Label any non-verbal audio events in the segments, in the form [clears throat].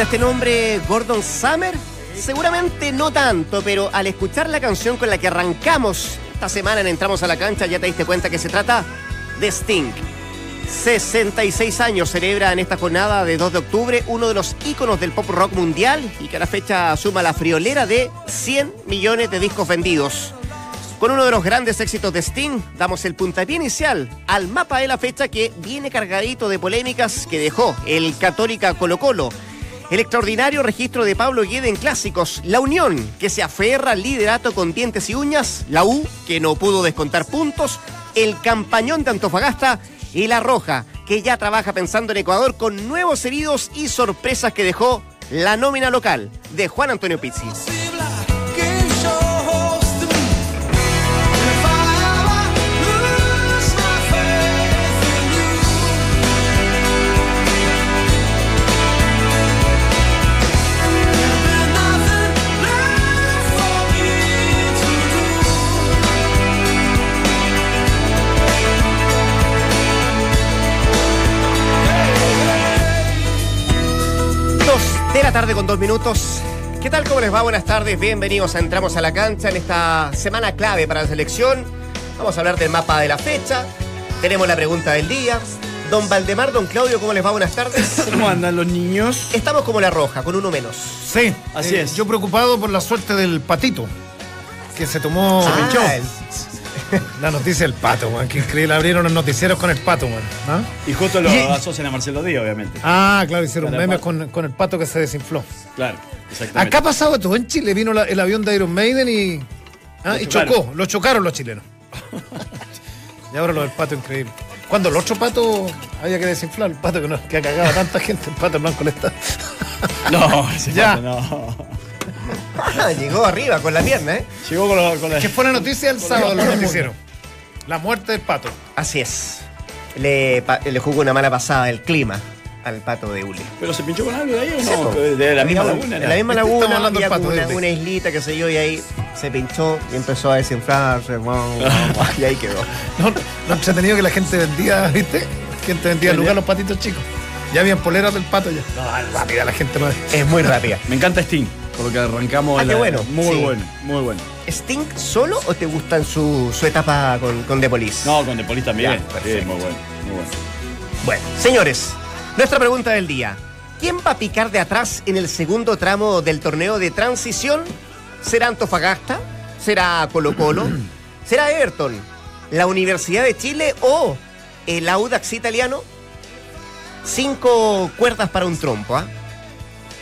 ¿Les suena este nombre Gordon Summer? Seguramente no tanto, pero al escuchar la canción con la que arrancamos esta semana en Entramos a la Cancha ya te diste cuenta que se trata de Sting. 66 años celebra en esta jornada de 2 de octubre uno de los íconos del pop rock mundial y que a la fecha suma la friolera de 100 millones de discos vendidos. Con uno de los grandes éxitos de Sting, damos el puntapié inicial al mapa de la fecha que viene cargadito de polémicas que dejó el Católica Colo Colo. El extraordinario registro de Pablo Guede en clásicos, la Unión, que se aferra al liderato con dientes y uñas, la U, que no pudo descontar puntos, el campañón de Antofagasta y la Roja, que ya trabaja pensando en Ecuador con nuevos heridos y sorpresas que dejó la nómina local de Juan Antonio Pizzi. La tarde con dos minutos. ¿Qué tal? ¿Cómo les va? Buenas tardes. Bienvenidos a Entramos a la Cancha en esta semana clave para la selección. Vamos a hablar del mapa de la fecha. Tenemos la pregunta del día. Don Valdemar, don Claudio, ¿cómo les va? Buenas tardes. [laughs] ¿Cómo andan los niños? Estamos como la roja, con uno menos. Sí, así es. Yo preocupado por la suerte del patito, que se tomó... Ah, La noticia del pato, man. Qué increíble. Abrieron los noticieros con el pato. ¿Ah? Y justo lo Y- asocian a Marcelo Díaz, obviamente. Ah, claro, hicieron memes con, con el pato que se desinfló. Claro, exactamente. Acá ha pasado todo en Chile. Vino la- el avión de Iron Maiden y, ah, Lo y chocaron. chocó. Lo chocaron los chilenos. [laughs] y ahora lo del pato, increíble. Cuando el otro pato había que desinflar, el pato que, no, que ha cagado a tanta gente, el pato blanco le está. No, [laughs] ese Ya. pato no. Ah, llegó arriba con la pierna, ¿eh? Llegó con, los- con la... Que fue la noticia el sábado, los noticieros. La muerte del pato. Así es. Le, pa- le jugó una mala pasada el clima al pato de Ule. ¿Pero se pinchó con algo de ahí o Sí, no? de la misma laguna. En la misma laguna, hablando del había pato, una, islita, qué sé yo, y ahí se pinchó y empezó a desinflarse. guau, guau, guau, [laughs] y ahí quedó. No, lo entretenido que la gente vendía, ¿viste? La gente vendía en lugar los patitos chicos. Ya habían poleras del pato ya. No, rápida la gente no es. Es muy rápida. Me encanta Sting, por lo que arrancamos. Ah, qué bueno. Muy Sí. bueno, muy bueno. ¿Sting solo o te gustan su, su etapa con, con The Police? No, con The Police también. Ya, Sí, muy bueno, muy bueno. Bueno, señores, nuestra pregunta del día. ¿Quién va a picar de atrás en el segundo tramo del torneo de transición? ¿Será Antofagasta? ¿Será Colo Colo? [clears throat] ¿Será Everton? ¿La Universidad de Chile o el Audax italiano? Cinco cuerdas para un trompo, ¿ah?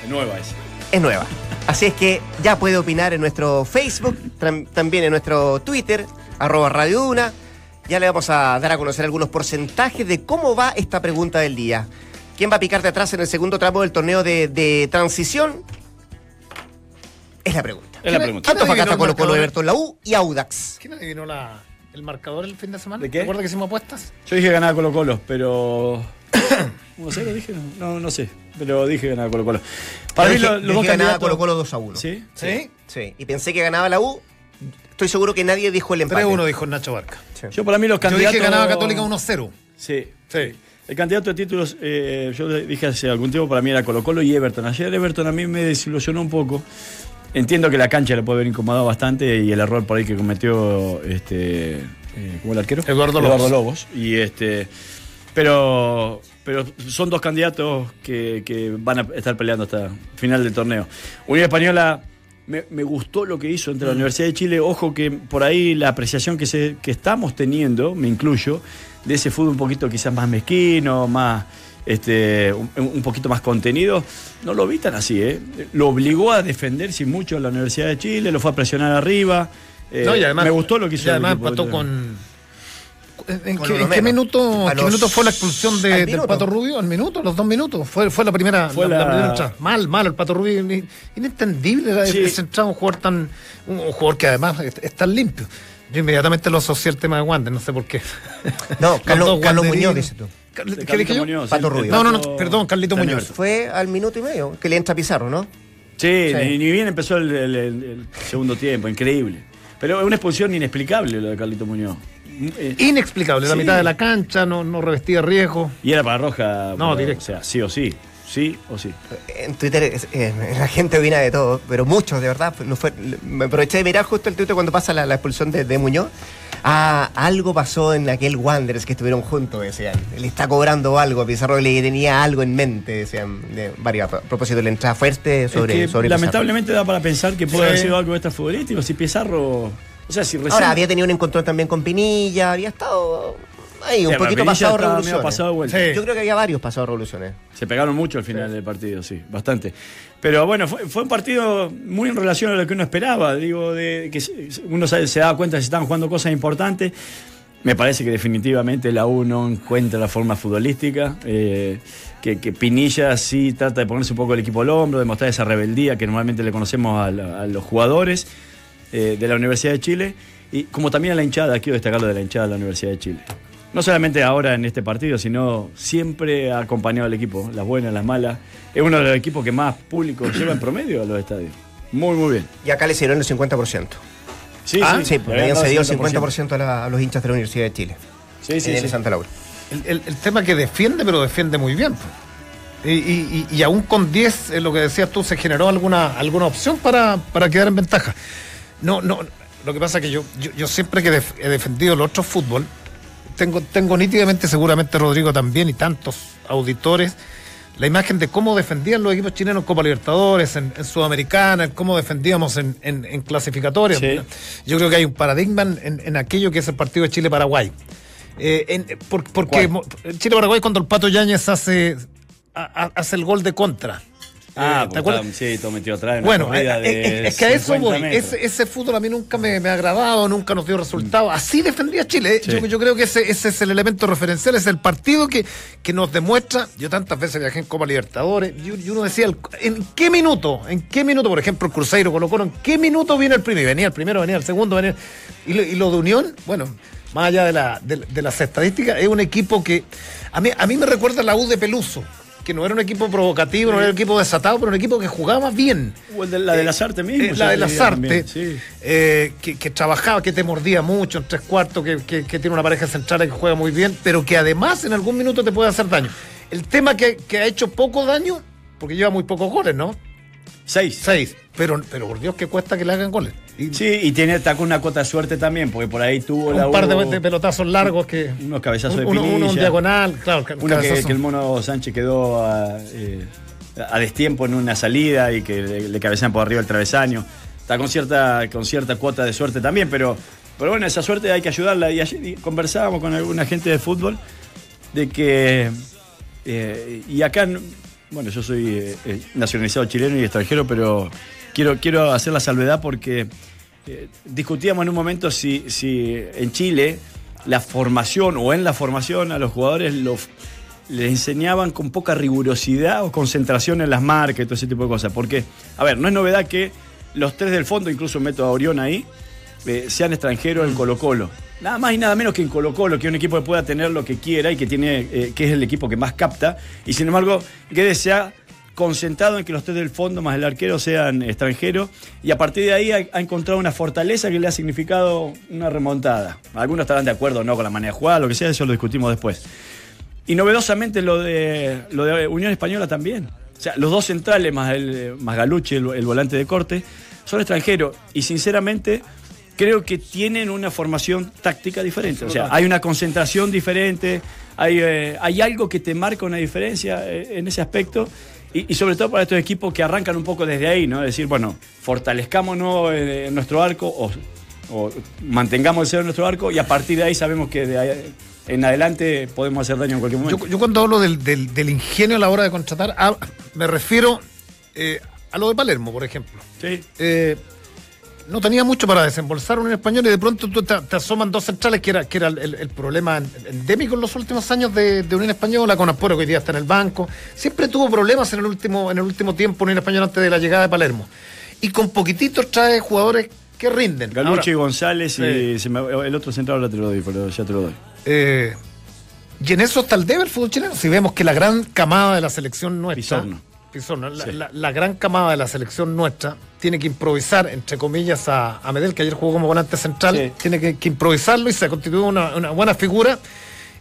Es nueva esa. Es nueva. Así es que ya puede opinar en nuestro Facebook, también en nuestro Twitter, arroba Radio Duna. Ya le vamos a dar a conocer algunos porcentajes de cómo va esta pregunta del día. ¿Quién va a picar de atrás en el segundo tramo del torneo de, de transición? Es la pregunta. Es la pregunta. ¿Quién Antofagasta, adivinó Colo Colo? Everton, la U y Audax. ¿Quién adivinó la, el marcador el fin de semana? ¿De qué? ¿Te acuerdas que hicimos apuestas? Yo dije ganaba Colo Colo, pero... [coughs] 1-0 dije, no, no, sé, pero dije ganaba Colo Colo. Para Yo mí dije- lo- yo los dos dije ganaba. Colo Colo 2 a 1. ¿Sí? ¿Sí? Sí. Y pensé que ganaba la U. Estoy seguro que nadie dijo el empate. 3-1 dijo Nacho Barca. Yo para mí los Yo candidatos... dije que ganaba Católica 1-0. Sí. Sí. El candidato de títulos, eh, yo dije hace algún tiempo, para mí era Colo Colo y Everton. Ayer Everton a mí me desilusionó un poco. Entiendo que la cancha le puede haber incomodado bastante y el error por ahí que cometió este eh, ¿cómo el arquero? Eduardo Lobos. Y este pero pero son dos candidatos que, que van a estar peleando hasta final del torneo. Unión Española me, me gustó lo que hizo entre la Universidad de Chile. Ojo que por ahí la apreciación que, se, que estamos teniendo, me incluyo, de ese fútbol un poquito quizás más mezquino, más este, un, un poquito más contenido, no lo vi tan así. ¿eh? Lo obligó a defenderse mucho a la Universidad de Chile, lo fue a presionar arriba. Eh, No, y además- me gustó lo que Y hizo. el además empató con. ¿En, qué, en minuto, qué minuto fue la expulsión de- del. Pato Rubio? ¿Al minuto? ¿Los dos minutos? Fue, fue la primera. Fue la, la la- primera entrada. Mal, mal. El Pato Rubio. in- Inentendible la- Sí. Un jugador tan. Un, un jugador que además es, tan limpio. Yo inmediatamente lo asocié al tema de Wander, no sé por qué. No, [laughs] Los Carlos. Muñoz, dices tú. ¿Qué dije yo? Carlito Muñoz, Pato Rubio. No, no, no, perdón, Carlito Muñoz. Fue al minuto y medio que le entra Pizarro, ¿no? Sí, Sí. Ni, ni bien empezó el, el- el- el segundo tiempo, increíble. Pero es una expulsión inexplicable lo de Carlito Muñoz. Eh, Inexplicable, la mitad de la cancha, no, no revestía riesgo. y era para roja. No, directo. O sea, sí o sí. Sí o sí. En Twitter eh, la gente opina de todo, pero muchos, de verdad. No fue, me aproveché de mirar justo el Twitter cuando pasa la, la expulsión de, de Muñoz. Ah, algo pasó en aquel Wanderers que estuvieron juntos, decían. Le está cobrando algo, Pizarro le tenía algo en mente, decían. De varios, a propósito de la entrada fuerte sobre, Es que, sobre Pizarro. lamentablemente da para pensar que puede Sí. haber sido algo extrafutbolístico. Si Pizarro. O sea, si recién. Ahora, había tenido un encontrón también con Pinilla, había estado ahí, un Sí, poquito pasado revoluciones. pasado. Sí. Yo creo que había varios pasados revoluciones. Se pegaron mucho al final del partido, sí, bastante. Pero bueno, fue, fue un partido muy en relación a lo que uno esperaba. Digo, de que uno se, se daba cuenta que se estaban jugando cosas importantes. Me parece que definitivamente la U no encuentra la forma futbolística. eh, que, que Pinilla sí trata de ponerse un poco el equipo al hombro, de mostrar esa rebeldía que normalmente le conocemos a, la- a los jugadores eh, de la Universidad de Chile. Y como también a la hinchada, quiero destacar lo de la hinchada de la Universidad de Chile. No solamente ahora en este partido, sino siempre ha acompañado al equipo, las buenas, las malas. Es uno de los equipos que más público [clears throat] lleva en promedio a los estadios. Muy, muy bien. Y acá le hicieron el 50%. Sí, Ah, sí, le le habían cedido el 50% a, la- a los hinchas de la Universidad de Chile. Sí, sí, en el sí. Santa Laura. El, el- el tema que defiende, pero defiende muy bien. pues. Y, y- y- y aún con 10, eh, lo que decías tú, se generó alguna, alguna opción para, para quedar en ventaja. No, no, lo que pasa es que yo, yo, yo siempre que def- he defendido el otro fútbol, tengo, tengo nítidamente, seguramente Rodrigo también y tantos auditores, la imagen de cómo defendían los equipos chilenos en Copa Libertadores, en, en Sudamericana, en cómo defendíamos en, en, en clasificatorias. Sí. Yo creo que hay un paradigma en, aquello que es el partido de Chile-Paraguay. Eh, por- porque Chile-Paraguay cuando el Pato Yáñez hace, a- a- hace el gol de contra. Ah, Eh, sí, todo metido atrás. en Bueno, corrida eh, de eh, es que a eso 50 voy. Ese, ese fútbol a mí nunca me, me ha agradado, nunca nos dio resultados. Así defendía Chile. ¿eh? Sí. Yo, yo creo que ese, ese es el elemento referencial, es el partido que, que nos demuestra. Yo tantas veces viajé en Copa Libertadores y, y uno decía, ¿en qué minuto? ¿En qué minuto, por ejemplo, el Cruzeiro Colo Colo, ¿en qué minuto viene el primero? Y venía el primero, venía el segundo, venía. Y lo, y lo de Unión, bueno, más allá de, la, de, de las estadísticas, es un equipo que. A mí, a mí me recuerda a la U de Peluso. Que no era un equipo provocativo, no era un equipo desatado, pero un equipo que jugaba bien. O el de- la de las artes mismo. Eh, la de las artes, Sí. eh, que, que trabajaba, que te mordía mucho en tres cuartos, que, que- que tiene una pareja central que juega muy bien, pero que además en algún minuto te puede hacer daño. El tema que, que ha hecho poco daño, porque lleva muy pocos goles, ¿no? Seis. Seis. Pero, pero por Dios que cuesta que le hagan goles. Y Sí, y tiene está con una cota de suerte también, porque por ahí tuvo la un par de, pelotazos largos que. unos cabezazos de uno, uno, un Pinilla. diagonal, claro. Uno que, el mono Sánchez quedó a, eh, a destiempo en una salida y que le, le cabecean por arriba el travesaño. Está con cierta, con cierta cuota de suerte también, pero, pero bueno, esa suerte hay que ayudarla. Y ayer conversábamos con alguna gente de fútbol de que. eh, y acá, bueno, yo soy eh, nacionalizado chileno y extranjero, pero quiero, quiero hacer la salvedad porque eh, discutíamos en un momento si, si en Chile la formación o en la formación a los jugadores lo, les enseñaban con poca rigurosidad o concentración en las marcas y todo ese tipo de cosas. Porque, a ver, no es novedad que los tres del fondo, incluso meto a Orión ahí, eh, sean extranjeros en Colo Colo. Nada más y nada menos que en Colo Colo, que es un equipo que pueda tener lo que quiera y que, tiene, eh, que es el equipo que más capta. Y sin embargo, Guedes se ha concentrado en que los tres del fondo más el arquero sean extranjeros y a partir de ahí ha, ha encontrado una fortaleza que le ha significado una remontada. Algunos estarán de acuerdo o no con la manera de jugar, lo que sea, eso lo discutimos después. Y novedosamente lo de, lo de Unión Española también. O sea, los dos centrales más, el, más Galucci, el, el volante de corte, son extranjeros. Y sinceramente creo que tienen una formación táctica diferente. O sea, hay una concentración diferente, hay, eh, hay algo que te marca una diferencia eh, en ese aspecto. Y, y sobre todo para estos equipos que arrancan un poco desde ahí, ¿no? Es decir, bueno, fortalezcámonos en, en nuestro arco o, o mantengamos el cero en nuestro arco y a partir de ahí sabemos que de ahí en adelante podemos hacer daño en cualquier momento. Yo, yo cuando hablo del, del- del ingenio a la hora de contratar, ah, me refiero eh, a lo de Palermo, por ejemplo. Sí. Eh, no tenía mucho para desembolsar un español y de pronto tú te, te asoman dos centrales, que era, que era el, el problema endémico en los últimos años de, de Unión Española, con Asporo que hoy día está en el banco. Siempre tuvo problemas en el último, en el último tiempo Unión Española antes de la llegada de Palermo. Y con poquititos trae jugadores que rinden. Galucci, Ahora, González y Sí. se me- el otro central ahora te lo doy, pero ya te lo doy. eh, y en eso está el debe el fútbol chileno. Si vemos que la gran camada de la selección nuestra. Pizarro. Pizón, la, Sí. la- la gran camada de la selección nuestra tiene que improvisar, entre comillas, a, a Medel, que ayer jugó como volante central, Sí. tiene que, que improvisarlo y se constituye una, una buena figura.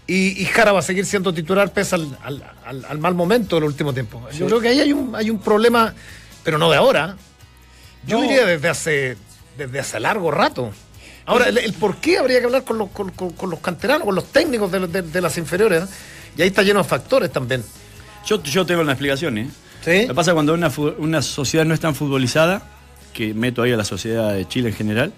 Y, y Jara va a seguir siendo titular pese al, al- al- al mal momento del último tiempo. Yo creo que ahí hay un, hay un problema, pero no de ahora. Yo No. diría desde hace, desde hace largo rato. Ahora, el, el por qué habría que hablar con los, con, con- con los canteranos, con los técnicos de, de- de las inferiores. ¿eh? Y ahí está lleno de factores también. Yo, yo tengo una explicación, ¿eh? ¿Sí? Lo que pasa cuando una, una sociedad no es tan futbolizada, que meto ahí a la sociedad de Chile en general,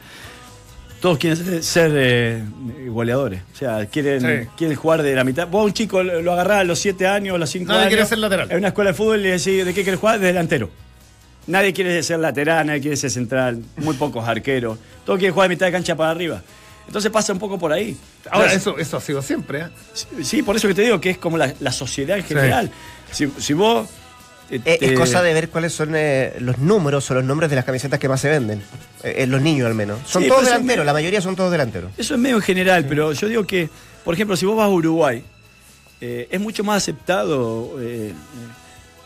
todos quieren ser, eh, goleadores. O sea, quieren, Sí. quieren jugar de la mitad. Vos un chico lo agarrás a los 7 años, a los 5 Nadie años. quiere ser lateral. En una escuela de fútbol y le decís, ¿de qué quieres jugar? De delantero. Nadie quiere ser lateral, nadie quiere ser central, muy pocos arqueros. Todos quieren jugar de mitad de cancha para arriba. Entonces pasa un poco por ahí. Ahora, eso, eso ha sido siempre. ¿eh? Sí, por eso que te digo que es como la, la sociedad en general. Si, si vos. Eh, Eh, Es te- cosa de ver cuáles son eh, los números o los nombres de las camisetas que más se venden. Eh, en los niños al menos. Son Sí, todos delanteros, me- la mayoría son todos delanteros. Eso es medio en general, pero yo digo que, por ejemplo, si vos vas a Uruguay, eh, es mucho más aceptado eh,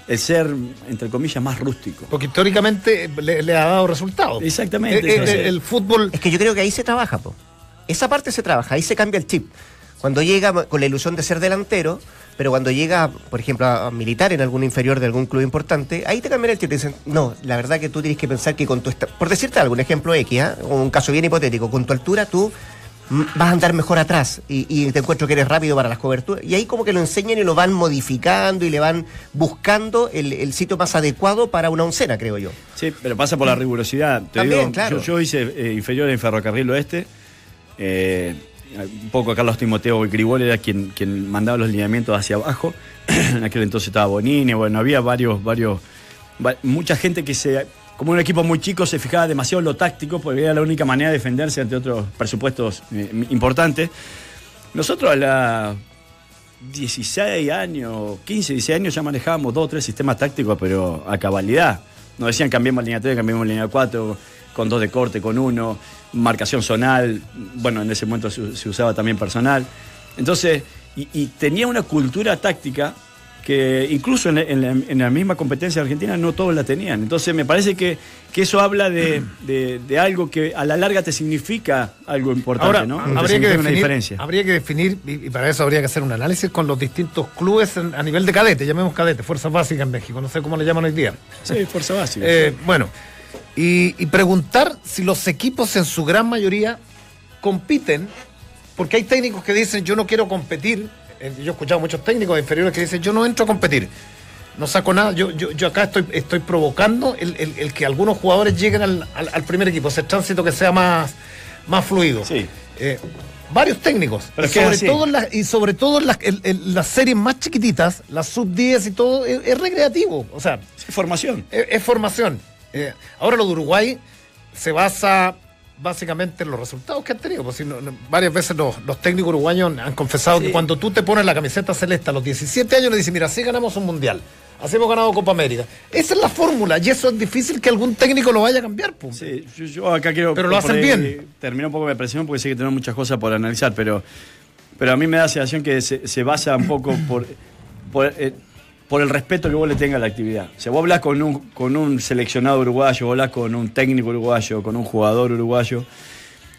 el ser, entre comillas, más rústico. Porque históricamente le, le ha dado resultados. Exactamente, Eh, eh, entonces- el fútbol. Es que yo creo que ahí se trabaja, po. Esa parte se trabaja, ahí se cambia el chip. Cuando llega con la ilusión de ser delantero, pero cuando llega, por ejemplo, a, militar en algún inferior de algún club importante, ahí te cambian el chip. Te dicen, no, la verdad que tú tienes que pensar que con tu... Por decirte algo, un ejemplo X. O un caso bien hipotético, con tu altura tú mm, vas a andar mejor atrás y, y te encuentro que eres rápido para las coberturas. Y ahí como que lo enseñan y lo van modificando y le van buscando el, el sitio más adecuado para una oncena, creo yo. Sí, pero pasa por la rigurosidad. Te También, digo, claro. yo, yo hice eh, inferior en Ferrocarril Oeste. eh, un poco Carlos Timoteo Grigol era quien, quien mandaba los lineamientos hacia abajo. [clears throat] en aquel entonces estaba Bonini, bueno, había varios, varios, va- mucha gente que se, como un equipo muy chico, se fijaba demasiado en lo táctico, porque era la única manera de defenderse ante otros presupuestos eh, importantes. Nosotros a la 16 años, 15, 16 años ya manejábamos dos o tres sistemas tácticos, pero a cabalidad. Nos decían cambiemos línea 3, cambiemos línea 4, con dos de corte, con uno, marcación zonal, bueno, en ese momento se, se usaba también personal. Entonces, y, y tenía una cultura táctica que incluso en, la- en la, en la misma competencia argentina no todos la tenían. Entonces me parece que, que eso habla de, [clears throat] de- de algo que a la larga te significa algo importante, Ahora, ¿no? Habría, que definir, una diferencia. habría que definir, y, y para eso habría que hacer un análisis con los distintos clubes en- a nivel de cadete, llamemos cadete, fuerzas básicas en México, no sé cómo le llaman hoy día. Sí, fuerza básica. Eh, bueno, y, y preguntar si los equipos en su gran mayoría compiten, porque hay técnicos que dicen yo no quiero competir, eh, yo he escuchado muchos técnicos inferiores que dicen yo no entro a competir, no saco nada, yo, yo, yo acá estoy, estoy provocando el, el- el que algunos jugadores lleguen al, al- al primer equipo, ese tránsito que sea más, más fluido. Sí. Eh, varios técnicos, Pero y es es sobre, todo en y sobre todo en las, en- en las series más chiquititas, las sub 10 y todo, es- es recreativo, o sea, Sí, formación. es, es formación. Eh, ahora lo de Uruguay se basa básicamente en los resultados que han tenido. Pues, si no- no- varias veces los, los técnicos uruguayos han confesado Sí. que cuando tú te pones la camiseta celeste a los 17 años le dices, mira, así ganamos un mundial, así hemos ganado Copa América. Esa es la fórmula y eso es difícil que algún técnico lo vaya a cambiar. pues. Sí, yo, yo acá quiero. Pero lo hacen bien. Terminar un poco mi presión porque sé que tengo muchas cosas por analizar, pero, pero a mí me da la sensación que se, se basa un poco por, por, eh, por el respeto que vos le tengas a la actividad. O sea, vos hablas con un, con un seleccionado uruguayo, vos hablas con un técnico uruguayo, con un jugador uruguayo,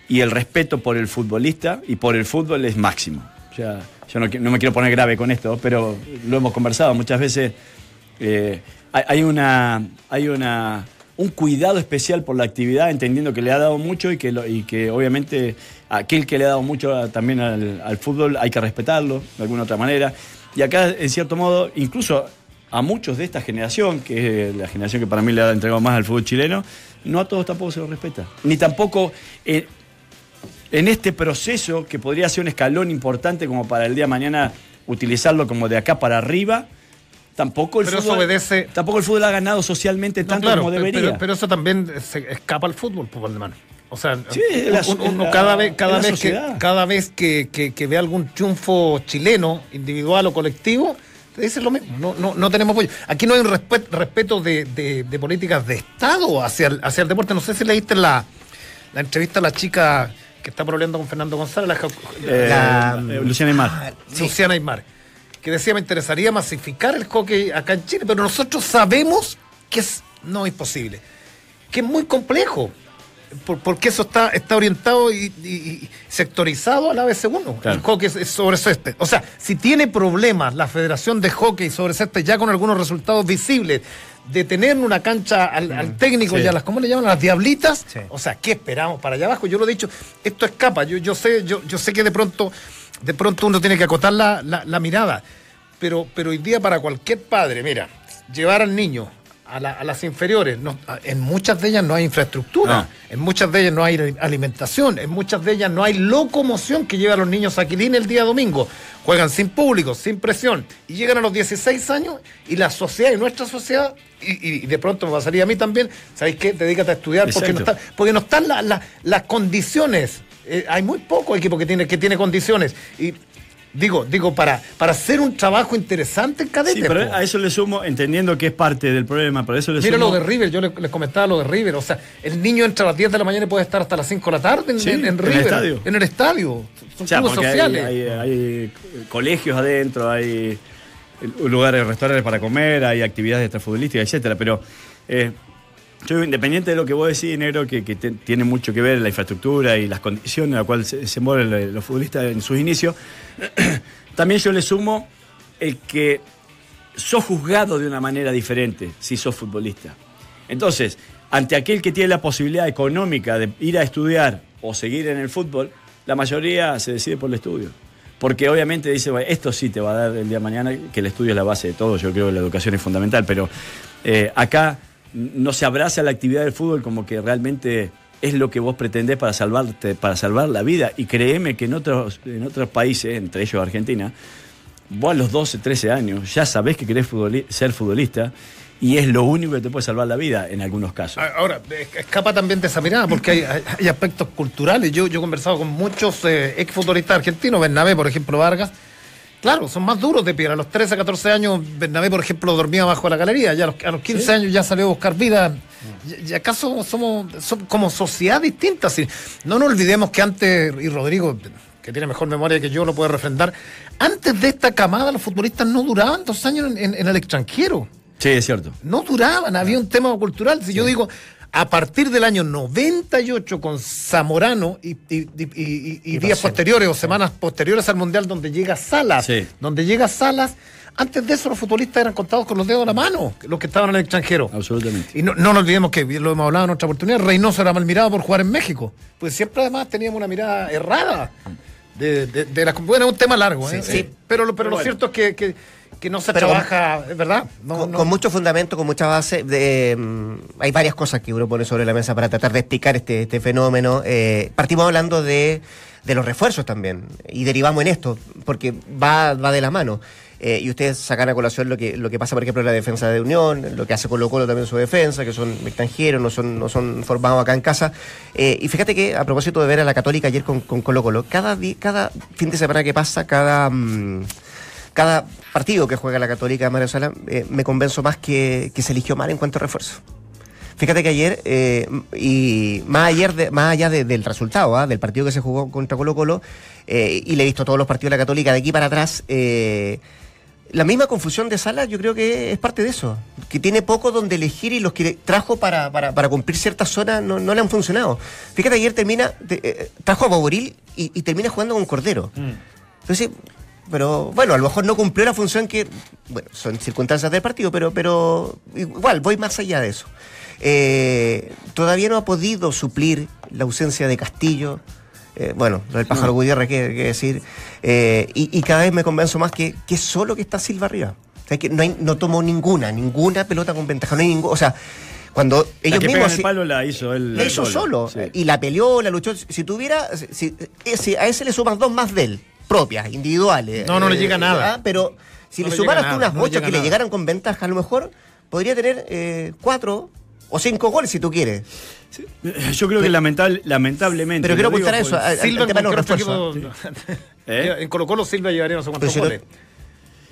y el respeto por el futbolista y por el fútbol es máximo. O sea, yo no, no me quiero poner grave con esto, pero lo hemos conversado muchas veces. eh, hay una, hay una, un cuidado especial por la actividad, entendiendo que le ha dado mucho y que, lo- y que obviamente aquel que le ha dado mucho a- también al, al fútbol hay que respetarlo de alguna otra manera. Y acá, en cierto modo, incluso a muchos de esta generación, que es la generación que para mí le ha entregado más al fútbol chileno, no a todos tampoco se lo respeta. Ni tampoco eh, en este proceso, que podría ser un escalón importante como para el día de mañana utilizarlo como de acá para arriba, tampoco el Pero fútbol, obedece- tampoco el fútbol ha ganado socialmente No, tanto claro, como debería. Pero, pero eso también se escapa al fútbol, Valdemar. O sea, Sí, la- uno la- cada vez, cada que, cada vez que, que- que ve algún triunfo chileno, individual o colectivo, te dice lo mismo. No, no, no tenemos apoyo. Aquí no hay un respe- respeto de, de- de políticas de Estado hacia el, hacia el deporte. No sé si leíste la, la entrevista a la chica que está problemando con Fernando González, la, Eh, La- eh, Luciana Aymar. Ah, sí. Luciana Aymar, que decía me interesaría masificar el hockey acá en Chile, pero nosotros sabemos que es, no es posible, que es muy complejo. Por- porque eso está, está orientado y, sectorizado a la ABC1. Claro. El hockey es, es sobre césped. O sea, si tiene problemas la Federación de Hockey sobre césped ya con algunos resultados visibles de tener una cancha al, al técnico Sí. y a las, ¿cómo le llaman? A las diablitas. Sí. O sea, ¿qué esperamos para allá abajo? Yo lo he dicho, esto escapa. Yo, yo sé, yo, yo sé que de pronto, de pronto uno tiene que acotar la, la- la mirada. Pero, pero hoy día para cualquier padre, mira, llevar al niño a, la- a las inferiores, no- en muchas de ellas no hay infraestructura, No. en muchas de ellas no hay alimentación, en muchas de ellas no hay locomoción que lleve a los niños a Quilín el día domingo. Juegan sin público, sin presión, y llegan a los 16 años y la sociedad y nuestra sociedad, y, de pronto me pasaría a mí también, ¿sabéis qué? Dedícate a estudiar porque no, Exacto. está- porque no están la- la- las condiciones. Eh, hay muy poco equipo que tiene, que tiene condiciones. Y digo, digo, para, para hacer un trabajo interesante en cadete. Sí, pero po. a eso le sumo, entendiendo que es parte del problema, por eso le Mira sumo. lo de River, yo les, les comentaba lo de River. O sea, el niño entra a las 10 de la mañana y puede estar hasta las 5 de la tarde en, Sí, en- en en el River. estadio. En el estadio. Son O sea, hay, sociales. hay- hay colegios adentro, hay lugares, restaurantes para comer, hay actividades extrafutbolísticas, etcétera. Pero eh, yo, independiente de lo que vos decís, negro, que, que te- tiene mucho que ver la infraestructura y las condiciones en las cuales se, se mueven los futbolistas en sus inicios, [clears throat] también yo le sumo el que sos juzgado de una manera diferente si sos futbolista. Entonces, ante aquel que tiene la posibilidad económica de ir a estudiar o seguir en el fútbol, la mayoría se decide por el estudio. Porque obviamente dice, "Bueno, esto sí te va a dar el día de mañana, que el estudio es la base de todo, yo creo que la educación es fundamental, pero eh, acá no se abraza la actividad del fútbol como que realmente es lo que vos pretendés para salvarte, para salvar la vida. Y créeme que en otros, en otros países, entre ellos Argentina, vos a los 12, 13 años ya sabés que querés futboli- ser futbolista y es lo único que te puede salvar la vida en algunos casos. A- Ahora, escapa también de esa mirada, porque hay- hay aspectos culturales. Yo, yo he conversado con muchos eh, exfutbolistas argentinos, Bernabé, por ejemplo, Vargas. Claro, son más duros de piedra. A los 13, 14 años, Bernabé, por ejemplo, dormía bajo la galería. Ya a los, a los 15 años ya salió a buscar vida. Y, y acá somos, como sociedad distinta. No nos olvidemos que antes, y Rodrigo, que tiene mejor memoria que yo, lo puede refrendar, antes de esta camada los futbolistas no duraban dos años en- en- en el extranjero Sí, es cierto. no duraban, había un tema cultural. Si yo digo, a partir del año 98 con Zamorano y, y- y- y- y días posteriores o semanas posteriores al Mundial donde llega Salas, Sí. donde llega Salas, antes de eso los futbolistas eran contados con los dedos de la mano, los que estaban en el extranjero. Absolutamente. Y no, no nos olvidemos que, lo hemos hablado en otra oportunidad, Reynoso era mal mirado por jugar en México. Pues siempre además teníamos una mirada errada. De, de, de las- bueno, es un tema largo, ¿eh? Sí, sí. Pero, lo- pero lo bueno. cierto es que, que, que no se Pero con- trabaja, es verdad. No, con, no- con mucho fundamento, con mucha base. De, mm, hay varias cosas que uno pone sobre la mesa para tratar de explicar este, este fenómeno. Eh, partimos hablando de, de los refuerzos también y derivamos en esto, porque va, va de la mano. Eh, y ustedes sacan a colación lo que, lo que pasa, por ejemplo, en la defensa de Unión, lo que hace Colo Colo también en su defensa, que son extranjeros, no son, no son formados acá en casa. Eh, y fíjate que, a propósito de ver a la Católica ayer con, con Colo Colo, cada, cada fin de semana que pasa, cada... mm, cada partido que juega la Católica Mario Sala, eh, me convenzo más que, que se eligió mal en cuanto a refuerzo. Fíjate que ayer, eh, y más, ayer de- más allá de- del resultado, ¿ah? del partido que se jugó contra Colo Colo, eh, y le he visto todos los partidos de la Católica de aquí para atrás, eh, la misma confusión de Sala yo creo que es parte de eso, que tiene poco donde elegir y los que trajo para, para, para cumplir ciertas zonas no, no le han funcionado. Fíjate, ayer termina, de- trajo a Boboril y, y termina jugando con Cordero. Entonces, pero bueno, a lo mejor no cumplió la función que, bueno, son circunstancias del partido, pero, pero igual, voy más allá de eso. Eh, todavía no ha podido suplir la ausencia de Castillo. eh, bueno, del pájaro Gutiérrez, qué, qué decir. Eh, y, y cada vez me convenzo más que, que solo que está Silva arriba. O sea, que no, hay, no tomó ninguna, ninguna pelota con ventaja. No hay ningún, o sea, cuando La ellos que pega mismos. el palo la hizo él. la hizo solo. Sí. Y la peleó, la luchó. Si tuviera. Si a ese le sumas dos más de él, propias, individuales. No, no le llega nada. Pero si No le sumaras tú unas no le ocho llega que le llegaran con ventaja, a lo mejor podría tener eh, cuatro o cinco goles si tú quieres. Yo creo que lamentable, lamentablemente. Pero quiero apuntar a eso. al Silva tema de los refuerzos. equipo- [laughs] ¿Eh? En Colo Colo Silva llevaría no sé cuántos no- goles.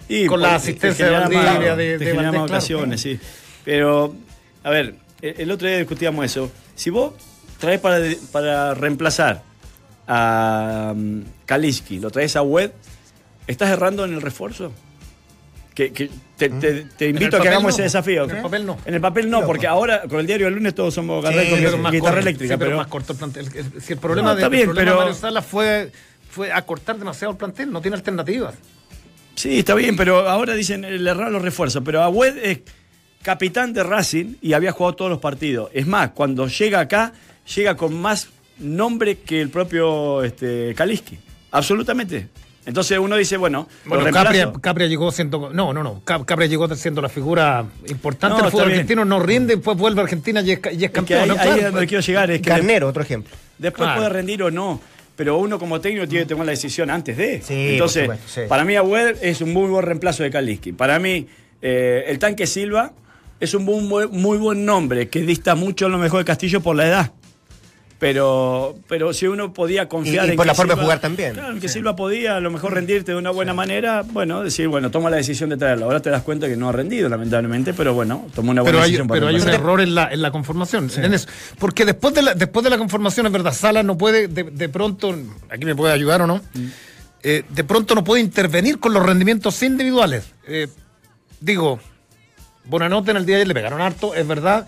Y Con la asistencia te de Valdivia, de- de Valdés, ocasiones, sí. Pero, a ver, el, el otro día discutíamos eso. Si vos traes para, para reemplazar a um, Kaliski, lo traes a Wed, ¿estás errando en el refuerzo? que, que te, te- te En invito el a que hagamos no. ese desafío. En el papel no. En el papel no, porque ahora con el diario del lunes todos somos Sí, con pero guitarra más corto, eléctrica. sí, pero, pero más corto el plantel. El- el- si el problema, No, de, el bien, problema pero- de Mario Sala fue, fue acortar demasiado el plantel, no tiene alternativas. Sí, está bien, pero ahora dicen el error los refuerzos. Pero Agüed es capitán de Racing y había jugado todos los partidos. Es más, cuando llega acá, llega con más nombre que el propio este, Kaliski. Absolutamente. Entonces uno dice, bueno, Bueno. Capria, Capria llegó siendo. No, no, no. Cap- Capria llegó siendo la figura importante No, del fútbol está bien. argentino, no rinde, después vuelve a Argentina y es, ca- y es Es que campeón. ahí, ¿no? ahí Claro, es donde quiero llegar. Es que Carnero, otro ejemplo. Después Claro. puede rendir o no. Pero uno como técnico tiene que tomar la decisión antes de. Sí, Entonces, por supuesto, sí. para mí Agüed es un muy buen reemplazo de Kaliski. Para mí, eh, el tanque Silva es un muy, buen- muy buen nombre que dista mucho a lo mejor de Castillo por la edad. Pero, pero si uno podía confiar Y- y en por que la forma de Silva- jugar también. Claro, que Silva podía a lo mejor rendirte de una buena manera, bueno, decir, bueno, toma la decisión de traerlo. Ahora te das cuenta que no ha rendido, lamentablemente, pero bueno, tomó una buena Pero hay, decisión para pero hay un error en la, en la conformación. en eso. Porque después de, la, después de la conformación, es verdad, Sala no puede, de, de pronto, aquí me puede ayudar o no, eh, de pronto no puede intervenir con los rendimientos individuales. Eh, digo, Bonanote en el día de ayer le pegaron harto, es verdad.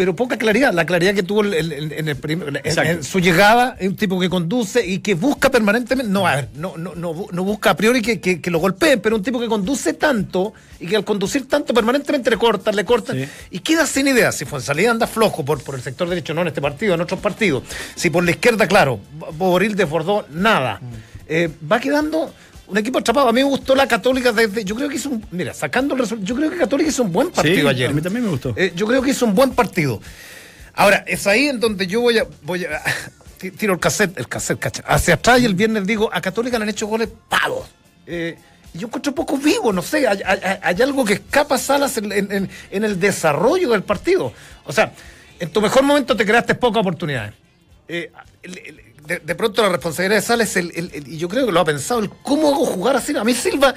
Pero poca claridad, la claridad que tuvo el- en, el prim- en- Exacto. en su llegada, es un tipo que conduce y que busca permanentemente, no, a ver, no, no, no, bu- no busca a priori que, que- que lo golpeen, pero un tipo que conduce tanto y que al conducir tanto permanentemente le cortan, le cortan Sí. y queda sin idea. Si salida anda flojo por, por el sector derecho, no en este partido, en otros partidos. Si por la izquierda, claro, Boril desbordó nada. Eh, va quedando un equipo atrapado. A mí me gustó la Católica desde. Yo creo que hizo un. Mira, sacando el resultado. Yo creo que Católica hizo un buen partido Sí, ayer. a mí también me gustó. Eh, yo creo que hizo un buen partido. Ahora, es ahí en donde yo voy a. Voy a [laughs] tiro el cassette, el cassette, cacha, hacia atrás y el viernes digo, a Católica le han hecho goles pavos. Eh, yo encuentro poco vivo, no sé, hay, hay- hay algo que escapa Salas en, en- en- en el desarrollo del partido. O sea, en tu mejor momento te creaste pocas oportunidades. Eh, de, de pronto la responsabilidad de Salas es el, el- el- y yo creo que lo ha pensado, el cómo hago jugar así. A mí Silva,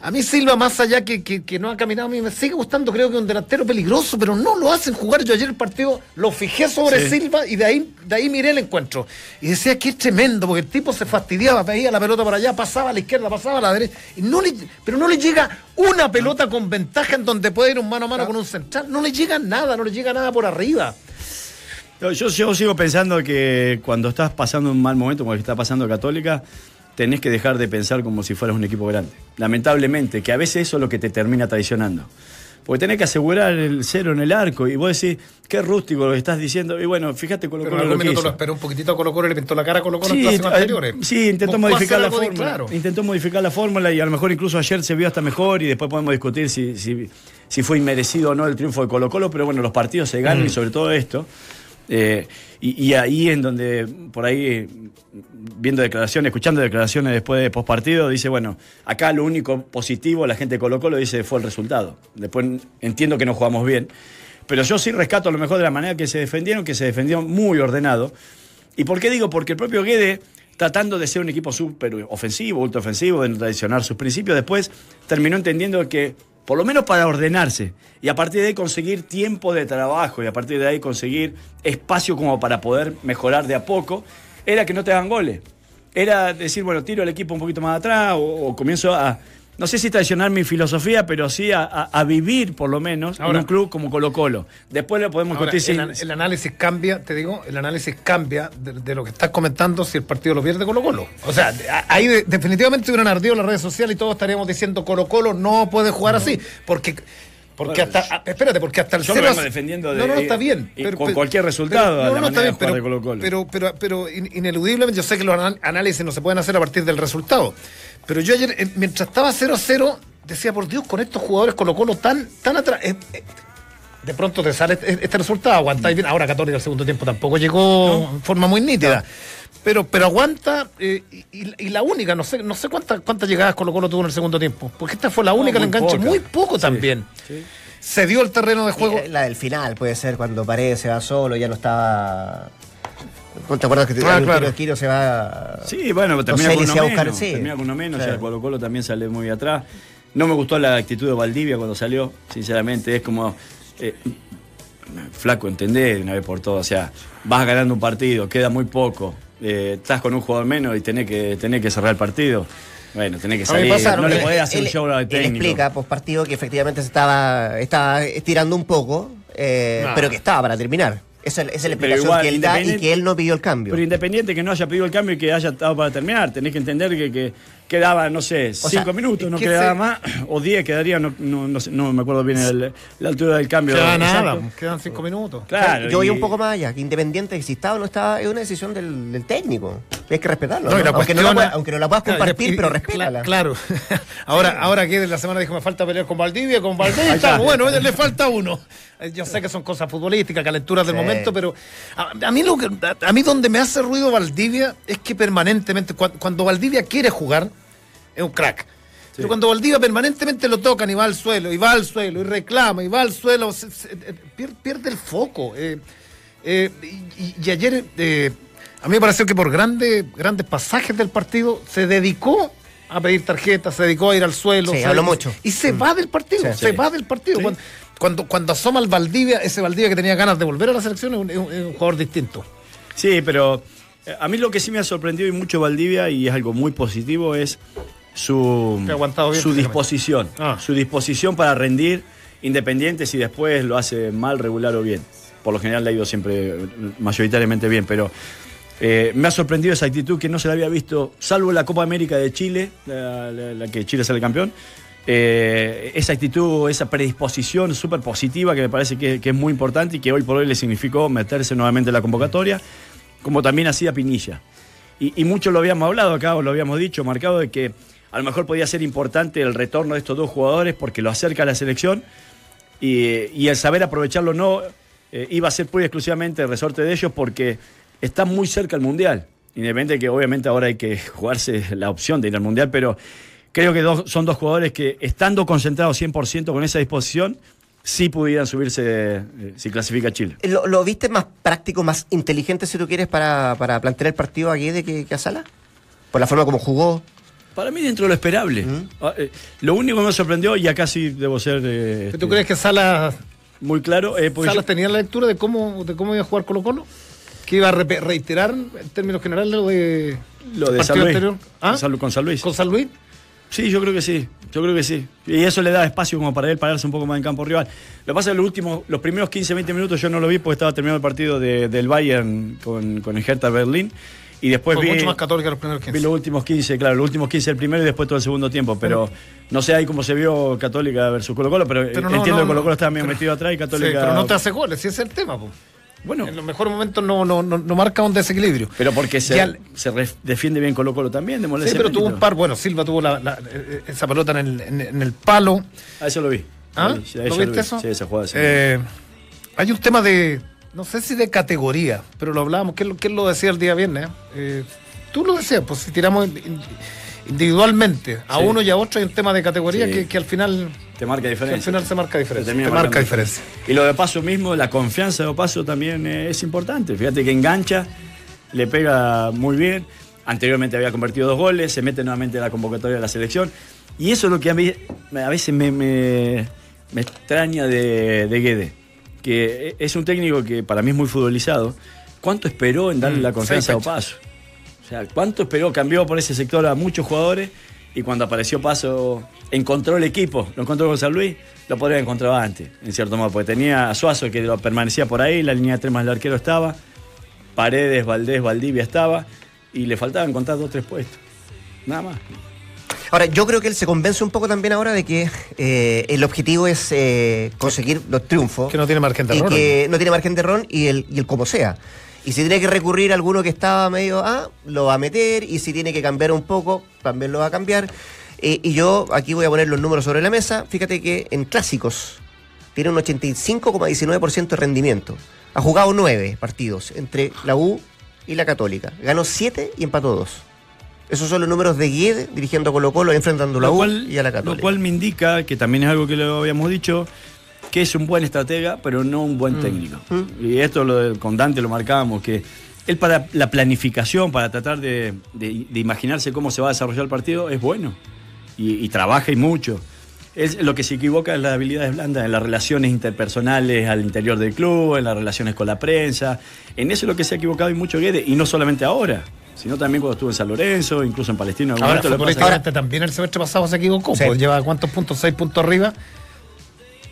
a mí Silva, más allá que, que- que no ha caminado, a mí me sigue gustando, creo que es un delantero peligroso, pero no lo hacen jugar. Yo ayer el partido lo fijé sobre Sí. Silva y de ahí, de ahí miré el encuentro. Y decía que es tremendo, porque el tipo se fastidiaba, veía la pelota por allá, pasaba a la izquierda, pasaba a la derecha, y no le, pero no le llega una pelota con ventaja en donde puede ir un mano a mano con un central. No le llega nada, no le llega nada por arriba. Yo, yo, sigo pensando que cuando estás pasando un mal momento, como el que está pasando Católica, tenés que dejar de pensar como si fueras un equipo grande. Lamentablemente, que a veces eso es lo que te termina traicionando. Porque tenés que asegurar el cero en el arco y vos decís, qué rústico lo que estás diciendo. Y bueno, fíjate con lo Pero en lo que hizo. lo esperó un poquitito a Colo Colo y le pintó la cara a Colo Colo en Sí, eh, anteriores. sí, intentó modificar la fórmula. claro. Intentó modificar la fórmula y a lo mejor incluso ayer se vio hasta mejor y después podemos discutir si, si, si fue inmerecido o no el triunfo de Colo Colo, pero bueno, los partidos se Mm. ganan y sobre todo esto. Eh, y, ahí en donde, por ahí, viendo declaraciones, escuchando declaraciones después de postpartido, dice, bueno, acá lo único positivo, la gente de Colo Colo dice, fue el resultado. Después entiendo que no jugamos bien. Pero yo sí rescato a lo mejor de la manera que se defendieron, que se defendieron muy ordenado. ¿Y por qué digo? Porque el propio Guede, tratando de ser un equipo súper ofensivo, ultra ofensivo, de no traicionar sus principios, después terminó entendiendo que, por lo menos para ordenarse, y a partir de ahí conseguir tiempo de trabajo, y a partir de ahí conseguir espacio como para poder mejorar de a poco, era que no te hagan goles. Era decir, bueno, tiro el equipo un poquito más atrás, o, o comienzo a, no sé si traicionar mi filosofía, pero sí a, a- a vivir, por lo menos, Ahora- en un club como Colo Colo. Después lo podemos Ahora, el, si- an- el análisis cambia, te digo, el análisis cambia de, de lo que estás comentando si el partido lo pierde Colo Colo. O sea, ahí de- definitivamente hubieran ardido las redes sociales y todos estaríamos diciendo Colo Colo no puede jugar así. Porque, porque Bueno, hasta, espérate, porque hasta el yo cero a- vengo defendiendo de- No, no, está bien. y con cualquier resultado, no, la no, está bien, pero, pero, pero, pero in- ineludiblemente, yo sé que los análisis no se pueden hacer a partir del resultado. Pero yo ayer, eh, mientras estaba 0 a 0, decía, por Dios, con estos jugadores Colo Colo tan, tan atrás. eh, eh, de pronto te sale este, este resultado, aguantáis bien. Ahora Católica el segundo tiempo tampoco llegó en forma muy nítida. Pero, pero aguanta, eh, y, y la única, no sé, no sé cuántas cuántas llegadas Colo Colo tuvo en el segundo tiempo. Porque esta fue la única, el muy enganche, poca. muy poco Sí, también. sí. Se dio el terreno de juego. Eh, La del final puede ser cuando Paredes se va solo, ya no estaba. ¿Te acuerdas que te- Ah, claro. tiro de Quiro se va. Sí, bueno, No termina sé, con uno si va a menos. buscar- sí. termina con uno menos, Sí. ya Colo Colo también sale muy atrás. No me gustó la actitud de Valdivia cuando salió, sinceramente, es como... eh, flaco, entendés de una vez por todas, o sea, vas ganando un partido, queda muy poco, eh, estás con un jugador menos y tenés que, tenés que cerrar el partido. Bueno, tenés que salir. pasa- no le Él- podés hacer un él- show al él técnico. explica post partido que efectivamente se estaba, estaba estirando un poco, eh, pero que estaba para terminar. Esa, es- esa es la explicación igual, que él da y que él no pidió el cambio. Pero independiente que no haya pedido el cambio y que haya estado para terminar, tenés que entender que, que quedaba, no sé, cinco minutos, no que quedaba se- más, o diez quedaría, no, no, no, sé, no me acuerdo bien el- la altura del cambio. Queda nada, quedan cinco minutos. Claro. yo voy y- un poco más allá, que independiente si estaba o no estaba, es una decisión del, del técnico. Hay que respetarlo. Aunque, no la puedas- aunque no la puedas Claro, compartir, y- pero respétala. cla- Claro. [laughs] ahora, ahora que la semana dijo me falta pelear con Valdivia, con Valdivia está. Bueno, le falta uno. Eh, Yo sé que son cosas futbolísticas, calenturas del Sí. momento, pero a, a mí lo que, a, a mí donde me hace ruido Valdivia es que permanentemente, cua- cuando, Valdivia quiere jugar, es un crack. Pero cuando Valdivia permanentemente lo tocan y va al suelo, y va al suelo, y reclama, y va al suelo, se- se- eh, pier- pierde, el foco. eh, eh, y, ayer, eh, a mí me pareció que por grandes, grandes pasajes del partido se dedicó a pedir tarjetas, se dedicó a ir al suelo. Sí, se- habló y- mucho. Y se va del partido, Sí, se sí. va del partido. Sí. Cuando, cuando, cuando asoma el Valdivia, ese Valdivia que tenía ganas de volver a la selección es un, es un- es un jugador distinto. Sí, pero a mí lo que sí me ha sorprendido y mucho Valdivia, y es algo muy positivo, es su, bien su disposición. Ah. Su disposición para rendir, independiente si después lo hace mal, regular o bien. Por lo general le ha ido siempre eh, mayoritariamente bien, pero eh, me ha sorprendido esa actitud que no se la había visto, salvo en la Copa América de Chile, la, la- la que Chile sale campeón. Eh, esa actitud, esa predisposición súper positiva que me parece que, que es muy importante y que hoy por hoy le significó meterse nuevamente en la convocatoria, como también hacía Pinilla. Y, y mucho lo habíamos hablado acá, o lo habíamos dicho, marcado de que a lo mejor podía ser importante el retorno de estos dos jugadores porque lo acerca a la selección y, el saber aprovecharlo no eh, iba a ser pura y exclusivamente resorte de ellos porque está muy cerca el Mundial. Independiente de que obviamente ahora hay que jugarse la opción de ir al Mundial, pero creo que son dos jugadores que estando concentrados 100% con esa disposición, sí pudieran subirse eh, si clasifica Chile. ¿Lo, viste más práctico, más inteligente, si tú quieres, para, para plantear el partido a Guede que, que a Sala? Por la forma como jugó. Para mí dentro de lo esperable. Ah, eh, lo único que me sorprendió, y acá sí debo ser eh, ¿Tú este, crees que Salas, muy claro, eh, Salas yo- tenía la lectura de cómo, de cómo iba a jugar Colo Colo? ¿Que iba a repe- reiterar en términos generales lo de lo de San Luis? ¿Ah? Con San Luis. con San Luis? Sí, yo creo que sí, yo creo que sí. Y eso le da espacio como para él pararse un poco más en campo rival. Lo que pasa es que los, últimos, los primeros 15, 20 minutos yo no lo vi porque estaba terminando el partido de- del Bayern con, con el Hertha Berlín. Y después Fue vi, mucho más católica los primeros vi 15. los últimos 15, claro, los últimos 15 el primero y después todo el segundo tiempo. Pero no sé ahí cómo se vio Católica versus Colo Colo, pero, Pero no, entiendo no, que Colo Colo estaba medio Pero- metido atrás y Sí, Católica... pero no te hace goles, si ese es el tema. po. Bueno, En los mejores momentos no, no, no, no marca un desequilibrio. pero porque se, se defiende bien Colo Colo también, de Sí, pero tuvo un par. Bueno, Silva tuvo la- la- eh, esa pelota en el, en, en el palo. Ah, eso lo vi. ¿Ah? ¿Lo viste vi. eso? Sí, esa jugada. sí. Eh, hay un tema de, no sé si de categoría, pero lo hablábamos, ¿quién, lo- quién lo decía el día viernes? Eh, tú lo decías, pues si tiramos in- individualmente a Sí. uno y a otro hay un tema de categoría Sí. que, que al final Te marca que al diferencia. final se marca diferencia. Te marca diferencia. Y lo de Paso mismo, la confianza de Paso también eh, es importante. Fíjate que engancha, le pega muy bien. Anteriormente había convertido dos goles, se mete nuevamente en la convocatoria de la selección. Y eso es lo que a, mí, a veces me, me- me extraña de, de Guede. Que es un técnico que para mí es muy futbolizado. ¿Cuánto esperó en darle Mm, la confianza a seis fechas. Paso? O sea, ¿cuánto esperó? Cambió por ese sector a muchos jugadores y cuando apareció Paso, encontró el equipo, lo encontró con San Luis, lo podría haber encontrado antes, en cierto modo, porque tenía a Suazo que lo permanecía por ahí, la línea de tres más el arquero estaba, Paredes, Valdés, Valdivia estaba, y le faltaban contar dos o tres puestos. Nada más. Ahora, yo creo que él se convence un poco también ahora de que eh, el objetivo es eh, conseguir los triunfos. Que no tiene margen de y error. que no tiene margen de error y el, y el como sea. Y si tiene que recurrir a alguno que estaba medio, ah, lo va a meter. Y si tiene que cambiar un poco, también lo va a cambiar. Eh, y yo aquí voy a poner los números sobre la mesa. Fíjate que en clásicos tiene un 85,19% de rendimiento. Ha jugado nueve partidos entre la U y la Católica. Ganó siete y empató dos. Esos son los números de Guede dirigiendo a Colo Colo, enfrentando a la U cual, y a la Católica. lo cual me indica, que también es algo que lo habíamos dicho, que es un buen estratega, pero no un buen técnico. Y esto lo con Dante lo marcábamos, que él para la planificación, para tratar de, de- de imaginarse cómo se va a desarrollar el partido, es bueno. Y, y trabaja y mucho. Es, lo que se equivoca es las habilidades blandas, en las relaciones interpersonales al interior del club, en las relaciones con la prensa. En eso es lo que se ha equivocado y mucho Guede, y no solamente ahora. Sino también cuando estuvo en San Lorenzo, incluso en Palestina. en algún Ahora, momento le pasa- futbolísticamente también el semestre pasado se equivocó. Sí. Pues lleva cuántos puntos, seis puntos arriba.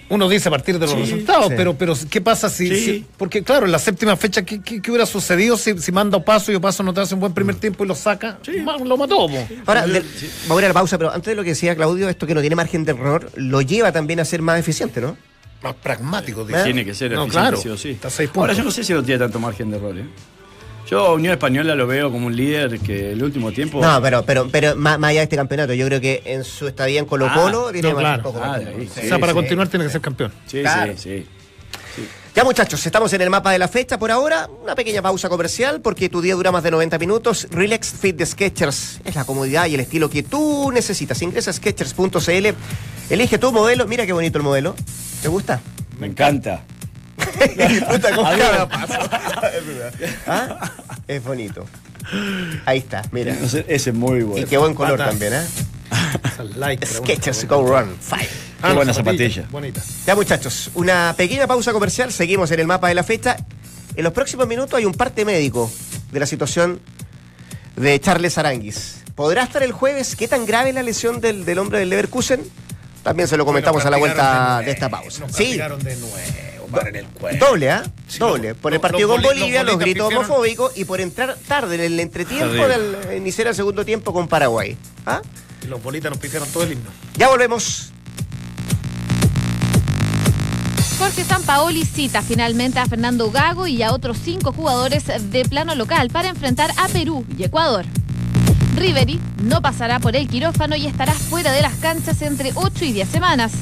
Uno dice a partir de los Sí, resultados, sí. pero, pero ¿qué pasa si, Sí. si- Porque claro, en la séptima fecha, ¿qué, qué- qué hubiera sucedido si, si manda Opaso y Opaso no te hace un buen primer tiempo y lo saca? Ma- Lo mató. Ahora, de- vamos a ir a la pausa, pero antes de lo que decía Claudio, esto que no tiene margen de error, lo lleva también a ser más eficiente, ¿no? Más pragmático, ¿Eh? dice. Tiene que ser No, eficiente, claro. sí o sí. Ahora yo no sé si no tiene tanto margen de error. ¿eh? Yo a Unión Española lo veo como un líder que el último tiempo. No, pero, pero, pero más, más allá de este campeonato, yo creo que en su estadía en Colo Colo Ah, tiene no, más- claro. poco Ah, Sí, o sea, para sí. continuar tiene que ser campeón. Sí, Claro. sí, sí. Ya muchachos, estamos en el mapa de la fecha por ahora. Una pequeña pausa comercial porque tu día dura más de 90 minutos. Relax Fit de Sketchers es la comodidad y el estilo que tú necesitas. Ingresa a sketchers.cl, elige tu modelo. Mira qué bonito el modelo. ¿Te gusta? Me encanta. Disfruta con Adiós. cada paso. Es verdad. ¿Ah? Es bonito. Ahí está, mira. No sé, ese es muy Y bueno. qué buen color Patas. también, ¿eh? [laughs] Bueno. Go Run 5. Ah, Qué buena la zapatilla. Bonita. Ya muchachos, una pequeña pausa comercial, seguimos en el mapa de la fecha. En los próximos minutos hay un parte médico de la situación de Charles Aranguis. ¿Podrá estar el jueves? ¿Qué tan grave es la lesión del, del hombre del Leverkusen? También se lo comentamos a la vuelta de esta pausa. Nos Sí, de nuevo, en el doble, ¿ah? Sí, doble. Por el partido los con boli- Bolivia, los los gritos homofóbicos y por entrar tarde en el entretiempo del iniciar el segundo tiempo con Paraguay. ¿Ah? Y Los bolitas nos pifiaron todo el himno. Ya volvemos. Jorge Sampaoli cita finalmente a Fernando Gago y a otros cinco jugadores de plano local para enfrentar a Perú y Ecuador. Ribery no pasará por el quirófano y estará fuera de las canchas entre 8 y 10 semanas.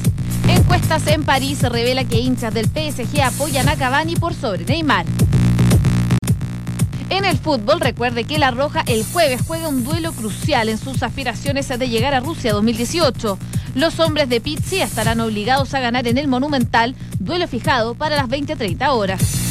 Encuestas en París revela que hinchas del PSG apoyan a Cavani por sobre Neymar. En el fútbol, recuerde que La Roja el jueves juega un duelo crucial en sus aspiraciones de llegar a Rusia 2018. Los hombres de Pizzi estarán obligados a ganar en el Monumental, duelo fijado para las 20-30 horas.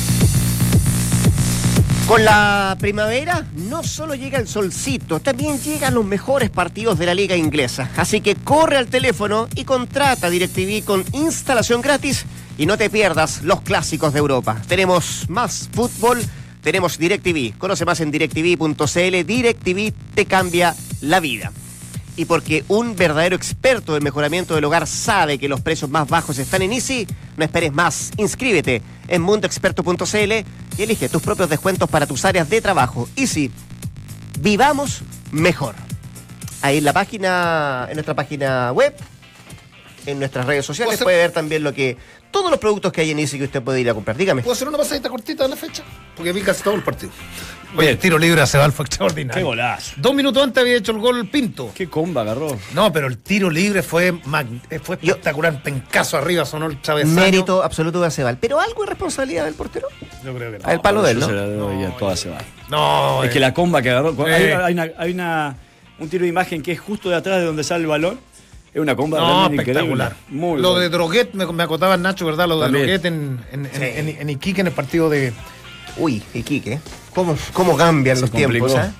Con la primavera no solo llega el solcito, también llegan los mejores partidos de la liga inglesa. Así que corre al teléfono y contrata DirecTV con instalación gratis y no te pierdas los clásicos de Europa. Tenemos más fútbol, tenemos DirecTV. Conoce más en directv.cl. DirecTV te cambia la vida. Y porque un verdadero experto del mejoramiento del hogar sabe que los precios más bajos están en Easy, no esperes más. Inscríbete en mundoexperto.cl y elige tus propios descuentos para tus áreas de trabajo. Easy, vivamos mejor. Ahí en la página, en nuestra página web, en nuestras redes sociales, ¿Puedo hacer- puede ver también lo que todos los productos que hay en Easy que usted puede ir a comprar. Dígame. ¿Puedo hacer una pasadita cortita de la fecha? Porque vi casi todo el partido. Oye, el tiro libre a Cebal fue extraordinario. Qué golazo. Dos minutos antes había hecho el gol Pinto. Qué comba agarró. No, pero el tiro libre fue, mag- eh, fue Yo- espectacular. Pencazo arriba, sonó el travesaño. Mérito absoluto de Acebal. Pero algo de responsabilidad del portero. Yo creo que no. Al palo de él, ¿no? se toda se va. No, Es eh, que la comba que agarró. Eh. Hay, hay una, hay una- un tiro de imagen que es justo de atrás de donde sale el balón. Es una comba No, espectacular. Muy lo bueno. de Droguet, me, me acotaba Nacho, ¿verdad? Lo de También. Droguet en, en, en, Sí. en- en Iquique en el partido de. Uy, Iquique. ¿Cómo, cómo cambian Se los complicó. tiempos? ¿eh?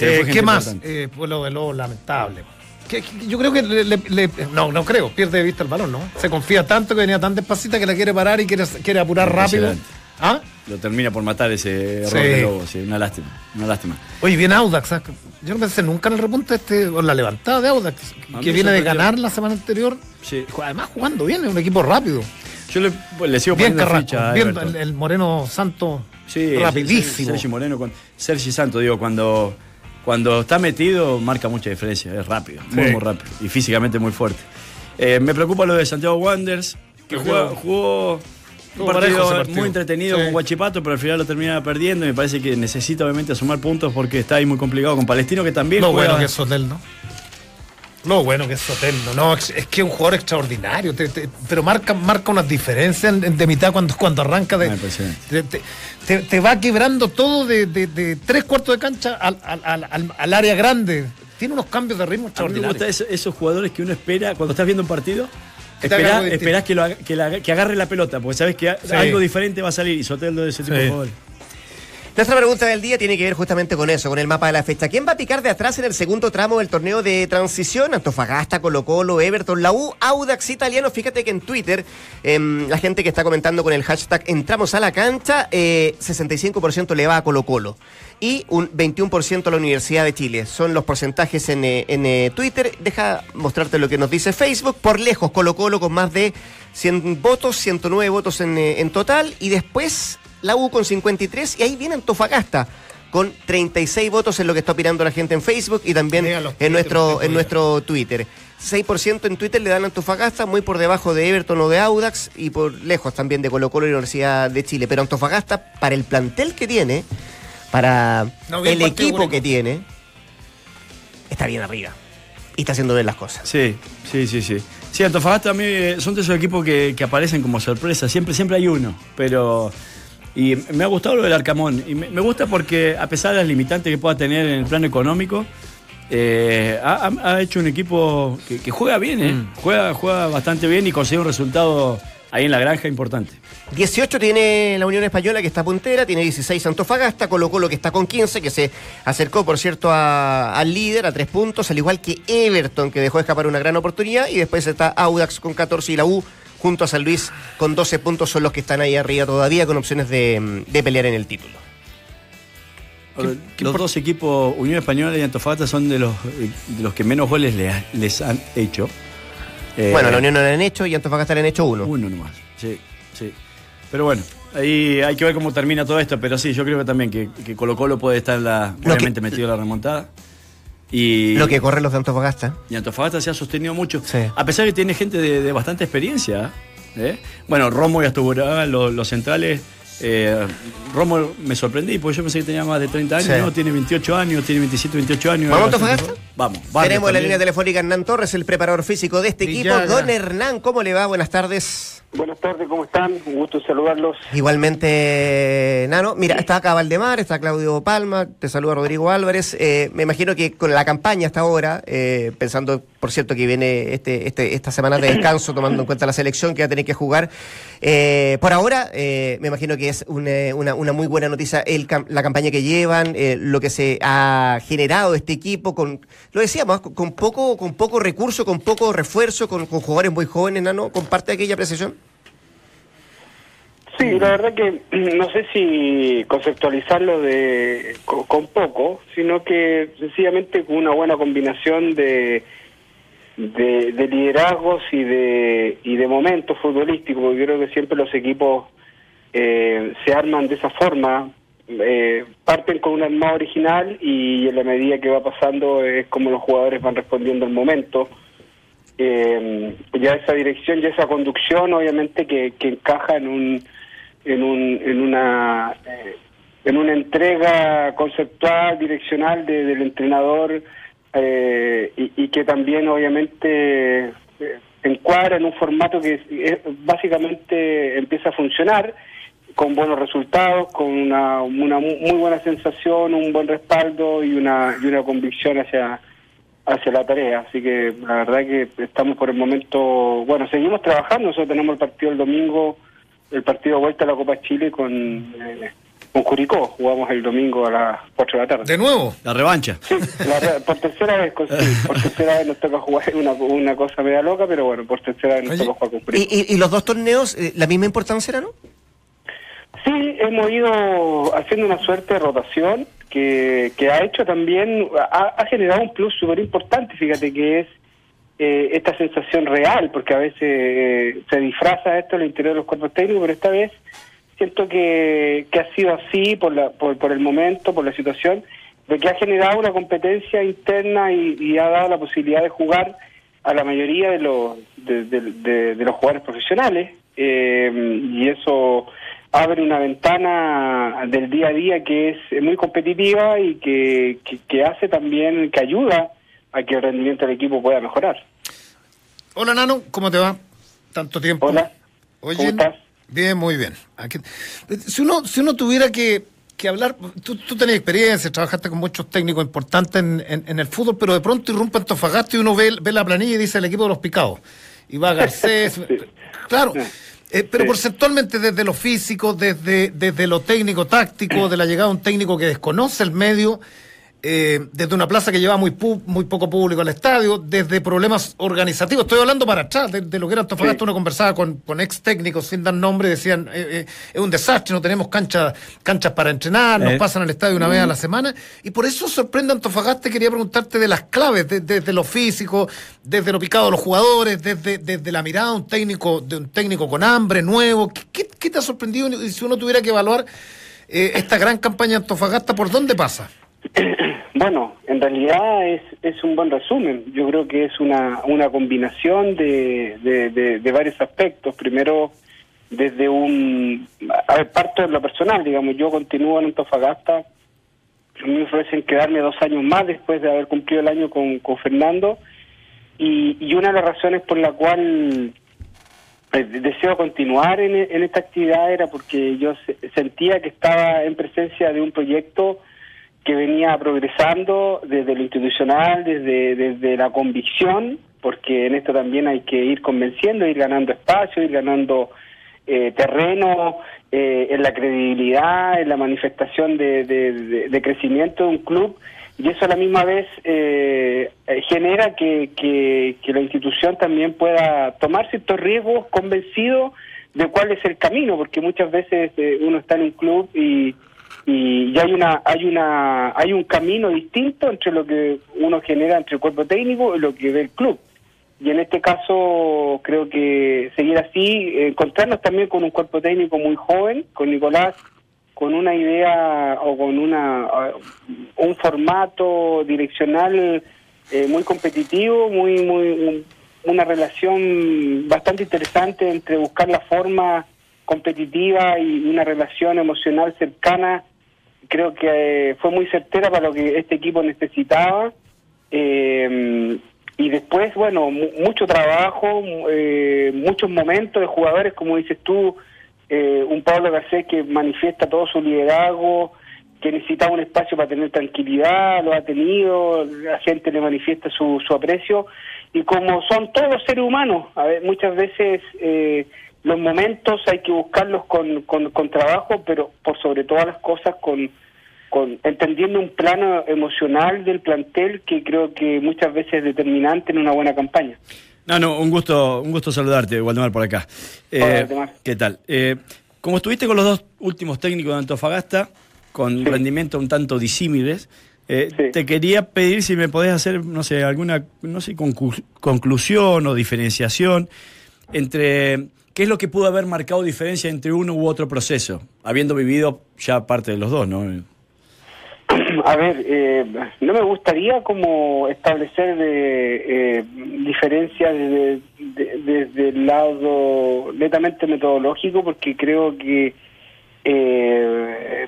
Eh, ¿Qué más? Eh, pues lo de lo lamentable. Que- que- yo creo que le, le- le- no, no creo, pierde de vista el balón, ¿no? Se confía tanto que venía tan despacita que la quiere parar y quiere, quiere apurar rápido. Impresionante. ¿Ah? Lo termina por matar ese error Sí. de Lobo. Sí, una lástima. Una lástima. Oye, viene Audax. ¿sabes? Yo no pensé nunca en el repunte este, o en la levantada de Audax, A mí que me viene de sorprendió. ganar la semana anterior. Sí. Además, jugando bien, es un equipo rápido. Yo le, pues, le sigo Bien poniendo ficha a bien el, el Moreno Santo, Sí, rapidísimo. Sergi Moreno con Sergi Santo, digo, cuando, cuando está metido marca mucha diferencia, es rápido, muy, Sí. muy rápido y físicamente muy fuerte. Eh, me preocupa lo de Santiago Wanderers, que jugó, un partido, muy entretenido Sí. con Guachipato, pero al final lo termina perdiendo y me parece que necesita obviamente sumar puntos porque está ahí muy complicado con Palestino, que también Lo juega- bueno que es Sotel, ¿no? Lo bueno que es Sotel, no, no, es, que es un jugador extraordinario, te- te- pero marca, marca unas diferencias en- en- de mitad cuando, cuando arranca de, Ah, impresionante. te, te- te- te va quebrando todo de, de- de tres cuartos de cancha al, al- al- área grande. Tiene unos cambios de ritmo A mí me extraordinarios. gustan esos, jugadores que uno espera cuando estás viendo un partido. Esperás, que, lo que, la- que agarre la pelota, porque sabes que Sí. algo diferente va a salir y Soteldo de ese tipo Sí. de jugadores. Nuestra pregunta del día tiene que ver justamente con eso, con el mapa de la fecha. ¿Quién va a picar de atrás en el segundo tramo del torneo de transición? Antofagasta, Colo Colo, Everton, la U, Audax Italiano. Fíjate que en Twitter, em, la gente que está comentando con el hashtag entramos a la cancha, eh, 65% le va a Colo Colo y un 21% a la Universidad de Chile. Son los porcentajes en, eh, en, eh, Twitter. Deja mostrarte lo que nos dice Facebook. Por lejos, Colo Colo con más de 100 votos, 109 votos en, eh, en total. Y después la U con 53 y ahí viene Antofagasta con 36 votos en lo que está opinando la gente en Facebook y también en nuestro, en nuestro Twitter. 6% en Twitter le dan a Antofagasta, muy por debajo de Everton o de Audax y por lejos también de Colo Colo y Universidad de Chile. Pero Antofagasta, para el plantel que tiene, para No, el equipo único. que tiene, está bien arriba. Y está haciendo bien las cosas. Sí, sí, sí, sí. Sí, Antofagasta a mí eh, son de esos equipos que, que aparecen como sorpresa. Siempre, siempre hay uno. Pero. Y me ha gustado lo del Arcamón. Y me, me gusta porque, a pesar de las limitantes que pueda tener en el plano económico, eh, ha, hecho un equipo que, que juega bien, ¿eh? Juega, juega bastante bien y consigue un resultado ahí en la granja importante. 18 tiene la Unión Española que está puntera, tiene 16 Antofagasta, Colo Colo que está con 15, que se acercó, por cierto, a- al líder a tres puntos, al igual que Everton, que dejó escapar una gran oportunidad, y después está Audax con 14 y la U junto a San Luis con 12 puntos, son los que están ahí arriba todavía con opciones de, de pelear en el título. los dos equipos, Unión Española y Antofagasta, son de los, de los que menos goles le ha- les han hecho. Eh, bueno, la Unión no le han hecho y Antofagasta le han hecho uno. Uno nomás, sí, sí. Pero bueno, ahí hay que ver cómo termina todo esto, pero sí, yo creo que también que, que Colo Colo puede estar la, Lo obviamente que- metido en la remontada. Y, Lo que corren los de Antofagasta. y Antofagasta se ha sostenido mucho, Sí. a pesar de que tiene gente de, de bastante experiencia. ¿eh? Bueno, Romo y Astubura, los, los centrales. eh, Romo me sorprendí, porque yo pensé que tenía más de 30 años, Sí. no, tiene 28 años, tiene 27, 28 años. ¿Vamos a Antofagasta? Vamos, Tenemos en la línea telefónica Hernán Torres, el preparador físico de este equipo. Don Hernán, ¿cómo le va? Buenas tardes. Buenas tardes, ¿cómo están? Un gusto saludarlos. Igualmente, Nano. Mira, está acá Valdemar, está Claudio Palma, te saluda Rodrigo Álvarez. Eh, me imagino que con la campaña hasta ahora, eh, pensando, por cierto, que viene este, este, esta semana de descanso, tomando en cuenta la selección que va a tener que jugar, eh, por ahora, eh, me imagino que es un, una, una muy buena noticia el, la campaña que llevan, eh, lo que se ha generado este equipo, con lo decíamos, con, con poco con poco recurso, con poco refuerzo, con, con jugadores muy jóvenes, Nano. ¿Comparte aquella apreciación? Sí, la verdad que no sé si conceptualizarlo de co- con, poco, sino que sencillamente con una buena combinación de, de, de liderazgos y de, y de momentos futbolísticos, porque creo que siempre los equipos eh, se arman de esa forma, eh, parten con un armado original y en la medida que va pasando es como los jugadores van respondiendo al momento. Eh, ya esa dirección, ya esa conducción, obviamente que, que encaja en un en un en una eh, en una entrega conceptual direccional de- del entrenador eh, y, y que también obviamente encuadra en un formato que básicamente empieza a funcionar con buenos resultados, con una, una mu- muy buena sensación, un buen respaldo y una y una convicción hacia hacia la tarea. Así que la verdad que estamos por el momento, bueno, seguimos trabajando, nosotros tenemos el partido el domingo, el partido de vuelta a la Copa Chile con, eh, con Curicó, jugamos el domingo a las 4 de la tarde. De nuevo. La revancha. Sí, la re- por tercera vez, con- sí, por tercera vez nos toca jugar una, una cosa media loca, pero bueno, por tercera vez nos Oye, toca jugar con Curicó. ¿Y, y, y los dos torneos, eh, la misma importancia era, no? Sí, hemos ido haciendo una suerte de rotación que, que ha hecho también, ha, generado un plus súper importante, fíjate que es eh, esta sensación real, porque a veces eh, se disfraza esto en el interior de los cuerpos técnicos, pero esta vez siento que, que ha sido así por, la, por, por el momento, por la situación, de que ha generado una competencia interna y, y ha dado la posibilidad de jugar a la mayoría de los, de- de los jugadores profesionales. Eh, y eso abre una ventana del día a día que es muy competitiva y que, que, que hace también, que ayuda a que el rendimiento del equipo pueda mejorar. Hola, Nano, ¿cómo te va? Tanto tiempo. Hola, Oye, ¿cómo estás? Bien, muy bien. Aquí- si, uno, si uno tuviera que, que hablar, tú, tú tenés experiencia, trabajaste con muchos técnicos importantes en, en- en el fútbol, pero de pronto irrumpe Antofagasta y uno ve, ve la planilla y dice el equipo de los picados. Y va Garcés. [laughs] Claro. Eh, pero Sí. porcentualmente desde lo físico, desde, desde lo técnico, táctico, de la llegada de un técnico que desconoce el medio, eh, desde una plaza que lleva muy, pu- muy poco público al estadio, desde problemas organizativos. Estoy hablando para atrás de, de lo que era Antofagasta. Sí. Uno conversaba con, con ex técnicos sin dar nombre, decían, eh, eh, es un desastre, no tenemos canchas canchas para entrenar, nos Eh. pasan al estadio una vez a la semana. Y por eso sorprende a Antofagasta. Quería preguntarte de las claves, de- desde lo físico, desde lo picado de los jugadores, desde, desde la mirada de un técnico, de un técnico con hambre, nuevo. ¿Qué, qué- qué te ha sorprendido? Y si uno tuviera que evaluar eh, esta gran campaña de Antofagasta, ¿por dónde pasa? [laughs] Bueno, en realidad es, un buen resumen. Yo creo que es una, una combinación de, de, varios aspectos. Primero, desde un... A ver, parto de lo personal, digamos, yo continúo en Antofagasta. Me ofrecen quedarme dos años más después de haber cumplido el año con, Fernando. Y, y una de las razones por la cual eh, deseo continuar en, en esta actividad era porque yo se- sentía que estaba en presencia de un proyecto que venía progresando desde lo institucional, desde, desde la convicción, porque en esto también hay que ir convenciendo, ir ganando espacio, ir ganando eh, terreno, eh, en la credibilidad, en la manifestación de, de- crecimiento de un club, y eso a la misma vez eh, eh, genera que, que, que la institución también pueda tomar ciertos riesgos convencido de cuál es el camino, porque muchas veces eh, uno está en un club y y ya hay una hay una hay un camino distinto entre lo que uno genera entre el cuerpo técnico y lo que ve el club. Y en este caso creo que seguir así encontrarnos también con un cuerpo técnico muy joven con Nicolás con una idea o con una un formato direccional eh, muy competitivo muy muy un- una relación bastante interesante entre buscar la forma competitiva y una relación emocional cercana creo que eh, fue muy certera para lo que este equipo necesitaba eh, y después bueno mu- mucho trabajo eh, muchos momentos de jugadores como dices tú eh, un Pablo Garcés que manifiesta todo su liderazgo que necesitaba un espacio para tener tranquilidad, lo ha tenido, la gente le manifiesta su, su aprecio, y como son todos seres humanos, a ver, muchas veces eh, los momentos hay que buscarlos con, con, con trabajo, pero por sobre todas las cosas con, con entendiendo un plano emocional del plantel que creo que muchas veces es determinante en una buena campaña. No, no, un gusto, un gusto saludarte, Waldemar, por acá. Eh, Hola. ¿Qué tal? Eh, como estuviste con los dos últimos técnicos de Antofagasta, con Sí. rendimiento un tanto disímiles, eh, Sí. te quería pedir si me podés hacer, no sé, alguna, no sé, conclu- conclusión o diferenciación entre qué es lo que pudo haber marcado diferencia entre uno u otro proceso, habiendo vivido ya parte de los dos, ¿no? A ver, eh, no me gustaría como establecer de, eh, diferencias desde, de- desde el lado netamente metodológico, porque creo que, eh,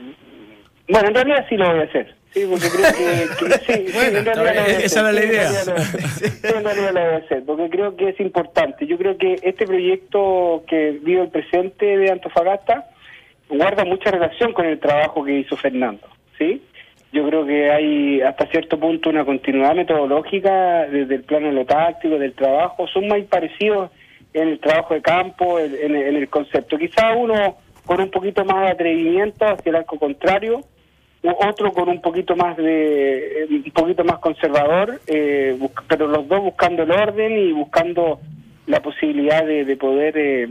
bueno, en realidad sí lo voy a hacer. Sí, porque creo que, que [laughs] sí, sí, Bueno, en realidad lo voy a hacer. esa era la idea. lo voy a hacer. Sí, en realidad lo voy a hacer, porque creo que es importante. Yo creo que este proyecto que vive el presente de Antofagasta guarda mucha relación con el trabajo que hizo Fernando, ¿sí? Yo creo que hay hasta cierto punto una continuidad metodológica desde el plano de lo táctico, del trabajo, son muy parecidos en el trabajo de campo, en, en- en el concepto. Quizá uno con un poquito más de atrevimiento hacia el arco contrario, otro con un poquito más de eh, un poquito más conservador, eh, pero los dos buscando el orden y buscando la posibilidad de, de poder eh,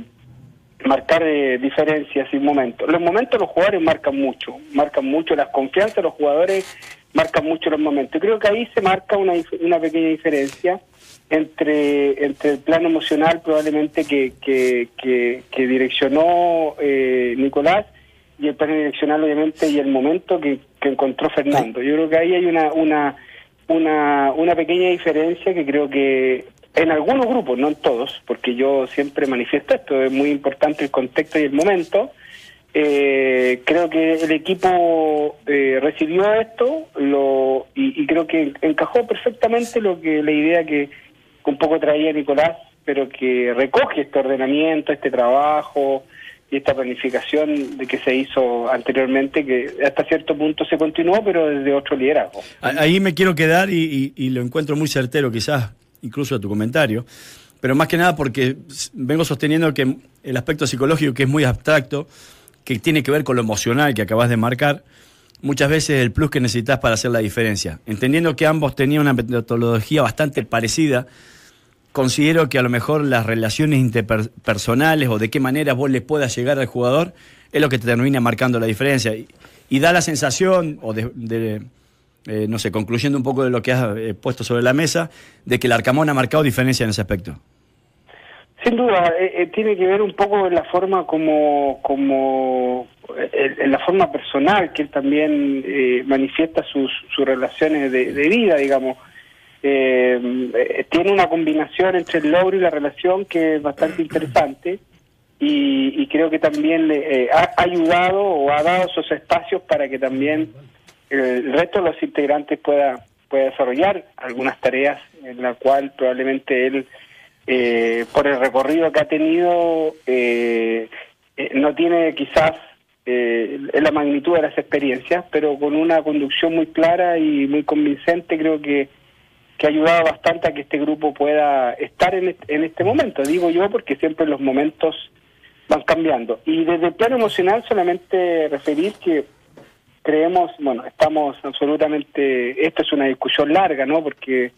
marcar eh, diferencias y momentos. Los momentos los jugadores marcan mucho, marcan mucho las confianzas los jugadores, marcan mucho los momentos. Creo que ahí se marca una, una pequeña diferencia entre, entre el plano emocional probablemente que, que, que, que direccionó eh, Nicolás y el plano direccional obviamente y el momento que, que encontró Fernando. Yo creo que ahí hay una, una, una, una pequeña diferencia que creo que en algunos grupos, no en todos, porque yo siempre manifiesto esto, es muy importante el contexto y el momento. Eh, creo que el equipo eh, recibió esto lo y, y creo que encajó perfectamente lo que la idea que un poco traía Nicolás, pero que recoge este ordenamiento, este trabajo y esta planificación de que se hizo anteriormente, que hasta cierto punto se continuó, pero desde otro liderazgo. Ahí me quiero quedar y, y- y lo encuentro muy certero, quizás incluso a tu comentario, pero más que nada porque vengo sosteniendo que el aspecto psicológico, que es muy abstracto, que tiene que ver con lo emocional que acabas de marcar, muchas veces es el plus que necesitas para hacer la diferencia. Entendiendo que ambos tenían una metodología bastante parecida, considero que a lo mejor las relaciones interpersonales o de qué manera vos le puedas llegar al jugador es lo que te termina marcando la diferencia. Y, da la sensación, o de, eh, no sé, concluyendo un poco de lo que has eh, puesto sobre la mesa, de que el Arcamón ha marcado diferencia en ese aspecto. Sin duda, eh, tiene que ver un poco en la forma como, como en la forma personal que él también manifiesta sus, sus relaciones de, de vida, digamos. Eh, tiene una combinación entre el logro y la relación que es bastante interesante y, creo que también le eh, ha ayudado o ha dado esos espacios para que también el resto de los integrantes pueda, pueda desarrollar algunas tareas en la cual probablemente él, eh, por el recorrido que ha tenido, no tiene quizás la magnitud de las experiencias, pero con una conducción muy clara y muy convincente creo que que ha ayudado bastante a que este grupo pueda estar en este, en este momento, digo yo, porque siempre los momentos van cambiando. Y desde el plano emocional solamente referir que creemos, bueno, estamos absolutamente, esto es una discusión larga, ¿no? Porque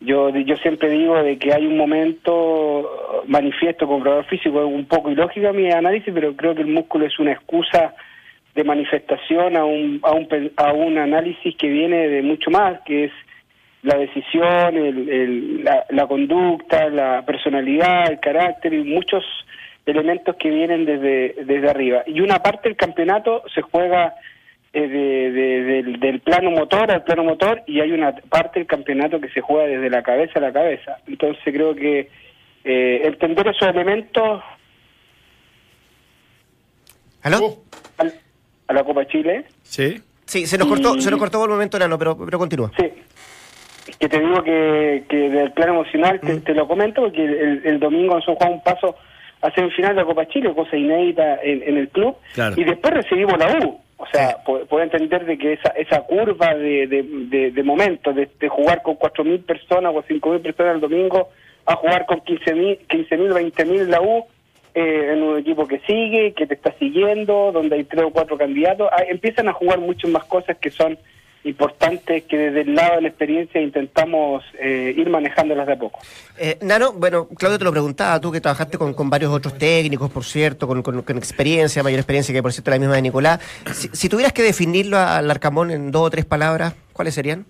yo yo siempre digo de que hay un momento manifiesto con probador físico, es un poco ilógico mi análisis, pero creo que el músculo es una excusa de manifestación a un, a un, a un análisis que viene de mucho más, que es la decisión, el, la, conducta, la personalidad, el carácter y muchos elementos que vienen desde, desde arriba. Y una parte del campeonato se juega eh, del, plano motor al plano motor y hay una parte del campeonato que se juega desde la cabeza a la cabeza. Entonces creo que eh, entender esos elementos... ¿Aló? A, la Copa Chile. Sí. Sí, se nos cortó, se nos cortó el momento, Nano, pero, pero continúa. Sí que te digo que, que del plano emocional te, lo comento porque el, domingo nos jugado un paso a semifinal de la Copa Chile, cosa inédita en, el club, y después recibimos la U. O sea, puedo entender de que esa esa curva de, de, de, momentos, de, jugar con 4.000 personas o 5.000 personas el domingo, a jugar con 15.000, 15.000, 20.000 la U, eh, en un equipo que sigue, que te está siguiendo, donde hay tres o cuatro candidatos, ah, empiezan a jugar muchas más cosas que son importante que desde el lado de la experiencia intentamos eh, ir manejándolas de a poco. Eh, Nano, bueno, Claudio te lo preguntaba, tú que trabajaste con, con varios otros técnicos, por cierto, con, con, experiencia, mayor experiencia que por cierto la misma de Nicolás. Si, tuvieras que definirlo al Arcamón en dos o tres palabras, ¿cuáles serían?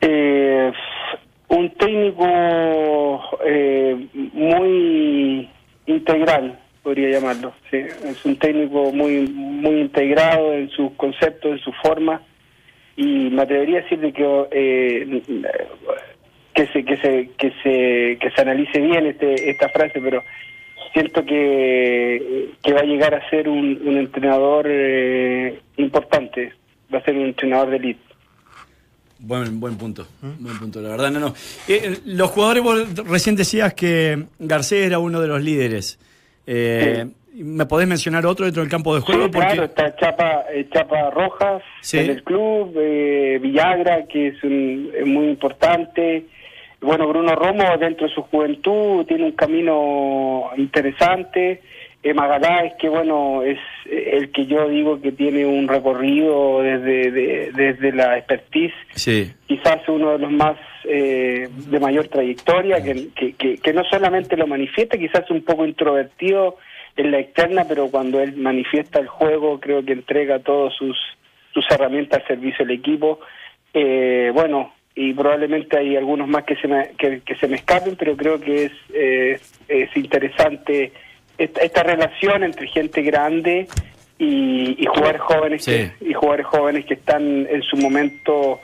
Eh, un técnico eh, muy integral podría llamarlo. ¿sí? Es un técnico muy muy integrado en sus conceptos, en su forma, y me atrevería a decir de que eh, que se que se que se que se analice bien este esta frase, pero siento que, que va a llegar a ser un, un entrenador eh, importante, va a ser un entrenador de elite. Buen, buen punto, buen punto, la verdad, no, no. Eh, los jugadores, vos recién decías que Garcés era uno de los líderes. Eh, ¿Me podés mencionar otro dentro del campo de juego? Claro, está Chapa, eh, Chapa Rojas en el club, eh, Villagra, que es, un, muy importante. Bueno, Bruno Romo, dentro de su juventud, tiene un camino interesante. Eh, Magaláes, que bueno, es el que yo digo que tiene un recorrido desde, desde la expertise. Sí. Quizás uno de los más eh, de mayor trayectoria, que, que, que, no solamente lo manifiesta, quizás un poco introvertido en la externa, pero cuando él manifiesta el juego, creo que entrega todas sus, sus herramientas al servicio del equipo. Eh, bueno, y probablemente hay algunos más que se me, que, se me escapen, pero creo que es, eh, es interesante esta, esta, relación entre gente grande y, y jugadores jóvenes y jugadores jóvenes que están en su momento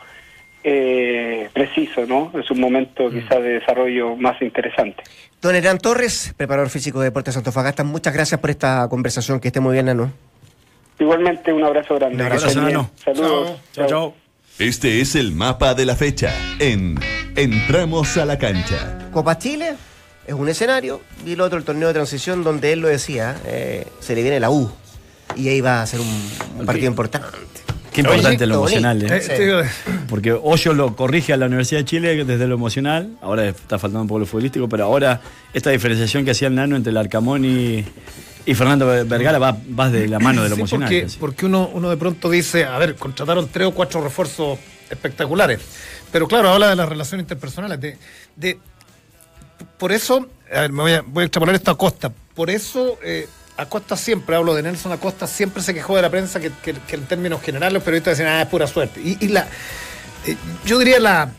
eh, preciso, ¿no? Es un momento mm. quizás de desarrollo más interesante. Don Herán Torres, preparador físico de Deportes Antofagasta, muchas gracias por esta conversación, que esté muy bien, ¿no? Igualmente, un abrazo grande. Un abrazo, Saludos. Chao, chao. Este es el mapa de la fecha en Entramos a la cancha. Copa Chile es un escenario y el otro el torneo de transición donde él lo decía, eh, se le viene la U y ahí va a ser un, partido importante. Qué importante lo emocional, ¿eh? Eh, Sí. [laughs] Porque Hoyo lo corrige a la Universidad de Chile desde lo emocional, ahora está faltando un poco lo futbolístico, pero ahora esta diferenciación que hacía el Nano entre el Arcamón y, y Fernando Vergara va, va de la mano de lo Sí, emocional. Porque, uno, uno de pronto dice, a ver, contrataron tres o cuatro refuerzos espectaculares. Pero claro, habla de las relaciones interpersonales. De, de- por eso, a ver, me voy a, voy a extrapolar esto a Costa. Por eso, eh, Acosta siempre, hablo de Nelson Acosta, siempre se quejó de la prensa que, en términos generales los periodistas decían, ah, es pura suerte. Y, la, eh, yo diría la,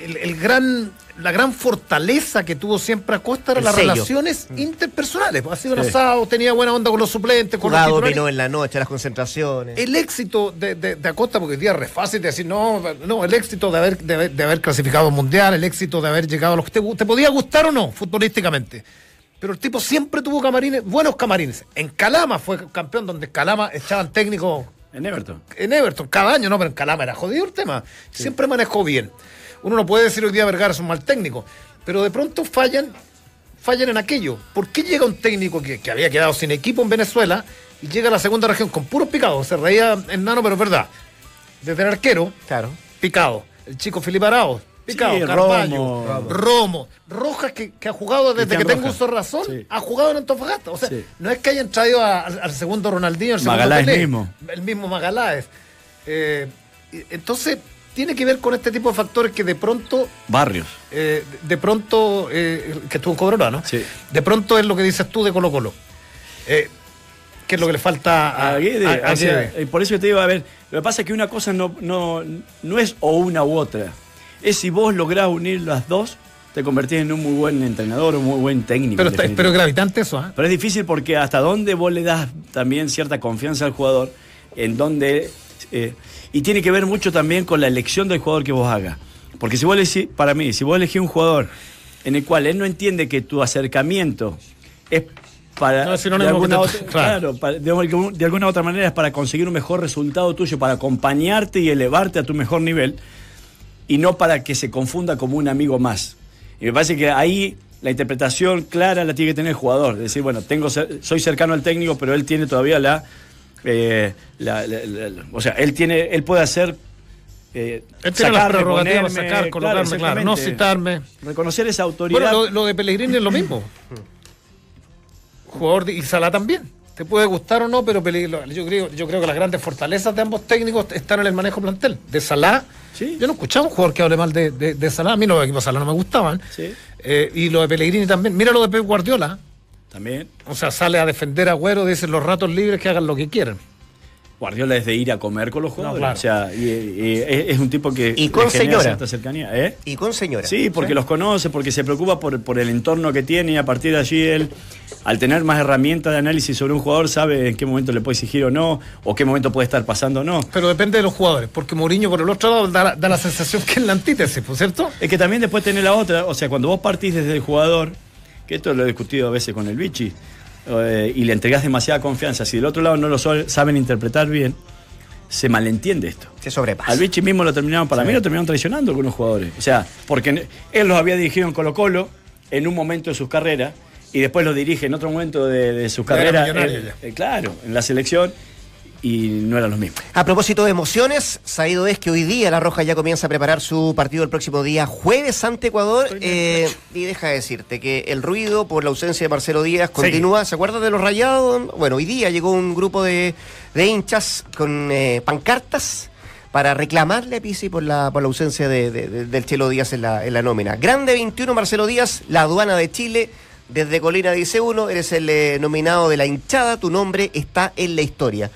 el gran, la gran fortaleza que tuvo siempre Acosta era El las sello. relaciones interpersonales. Ha sido un Sí. asado, tenía buena onda con los suplentes, con los Jugado titulares. dominó en la noche, las concentraciones. El éxito de, de- de Acosta, porque hoy día es re fácil de decir, no, no, el éxito de haber, de, haber- de haber clasificado al mundial, el éxito de haber llegado a los que te, te podía gustar o no, futbolísticamente. Pero el tipo siempre tuvo camarines, buenos camarines. En Calama fue campeón, donde en Calama echaban técnicos En Everton. en Everton cada año, no, pero en Calama era jodido el tema. Siempre manejó bien. Uno no puede decir hoy día Vergara es un mal técnico, pero de pronto fallan, fallan en aquello. ¿Por qué llega un técnico que, que había quedado sin equipo en Venezuela y llega a la segunda región con puros picados? Se reía en nano, pero es verdad. Desde el arquero, Claro. picado. El chico Felipe Arauz, picado. Sí, Romo. Romo. Rojas, que, que ha jugado desde Cristian que tengo uso razón, Sí. ha jugado en Antofagasta. O sea, Sí. no es que hayan traído a- al, al segundo Ronaldinho, al segundo Magaláes Pelé, mismo. El mismo Magaláes. Eh, entonces, tiene que ver con este tipo de factores que de pronto Barrios. eh, de pronto, eh, que estuvo en Cobreloa, ¿no? Sí. De pronto es lo que dices tú de Colo Colo. Eh, ¿Qué es lo que le falta a, A Guede, a- Guede? por eso te digo, a ver, lo que pasa es que una cosa no, no, no es o una u otra. Es si vos lográs unir las dos, te convertís en un muy buen entrenador, un muy buen técnico. Pero, está- pero es gravitante eso, ¿ah? Pero es difícil porque hasta dónde vos le das también cierta confianza al jugador, en donde... eh, y tiene que ver mucho también con la elección del jugador que vos hagas. Porque si vos elegís, para mí, si vos elegís un jugador en el cual él no entiende que tu acercamiento es para... No, es sinónimo de, alguna otra, claro. para- de, de alguna otra manera es para conseguir un mejor resultado tuyo, para acompañarte y elevarte a tu mejor nivel y no para que se confunda como un amigo más. Y me parece que ahí la interpretación clara la tiene que tener el jugador. Es decir, bueno, tengo soy cercano al técnico, pero él tiene todavía la, eh, la- la- la- la- o sea, él tiene, él puede hacer eh, Él tiene prerrogativas para ponerme, sacar, colocarme, claro, no citarme. Reconocer esa autoridad. Bueno, lo, lo de Pellegrini es lo mismo. Jugador de, y Salá también. Te puede gustar o no, pero yo creo, yo creo que las grandes fortalezas de ambos técnicos están en el manejo plantel. De Salá, Sí. yo no escuchaba un jugador que hable mal de, de, de Salá. A mí los equipos Salá no me gustaban. Sí. Eh, y lo de Pellegrini también. Mira lo de Pep Guardiola. También. O sea, sale a defender a Agüero, dicen los ratos libres que hagan lo que quieran. Guardiola es de ir a comer con los jugadores. claro. O sea, y- y es, es un tipo que Y con señora. cierta cercanía. ¿eh? Y con señora. Sí, porque los conoce, porque se preocupa por, por el entorno que tiene y a partir de allí él, al tener más herramientas de análisis sobre un jugador, sabe en qué momento le puede exigir o no, o qué momento puede estar pasando o no. Pero depende de los jugadores, porque Mourinho por el otro lado da, la- da la sensación que es la antítesis, ¿por cierto? Es que también después tiene la otra, o sea, cuando vos partís desde el jugador, que esto lo he discutido a veces con el Vichy, eh, y le entregás demasiada confianza, si del otro lado no lo so- saben interpretar bien, se malentiende esto. Se sobrepasa. Al Vichy mismo lo terminaron, para mí lo terminaron traicionando algunos jugadores. O sea, porque él los había dirigido en Colo Colo en un momento de sus carreras y después los dirige en otro momento de, de sus carreras. eh, eh, claro, en la selección y no eran los mismos. A propósito de emociones, sabido es que hoy día La Roja ya comienza a preparar su partido el próximo día jueves ante Ecuador. eh, y deja de decirte que el ruido por la ausencia de Marcelo Díaz continúa. ¿Se acuerdan de los rayados? Bueno, hoy día llegó un grupo de, de hinchas con eh, pancartas para reclamarle a Pisi por la, por la ausencia de- de- de- del Chelo Díaz en la, en la nómina. Grande 21, Marcelo Díaz, la aduana de Chile. Desde Colina dice uno, eres el eh, nominado de la hinchada, tu nombre está en la historia.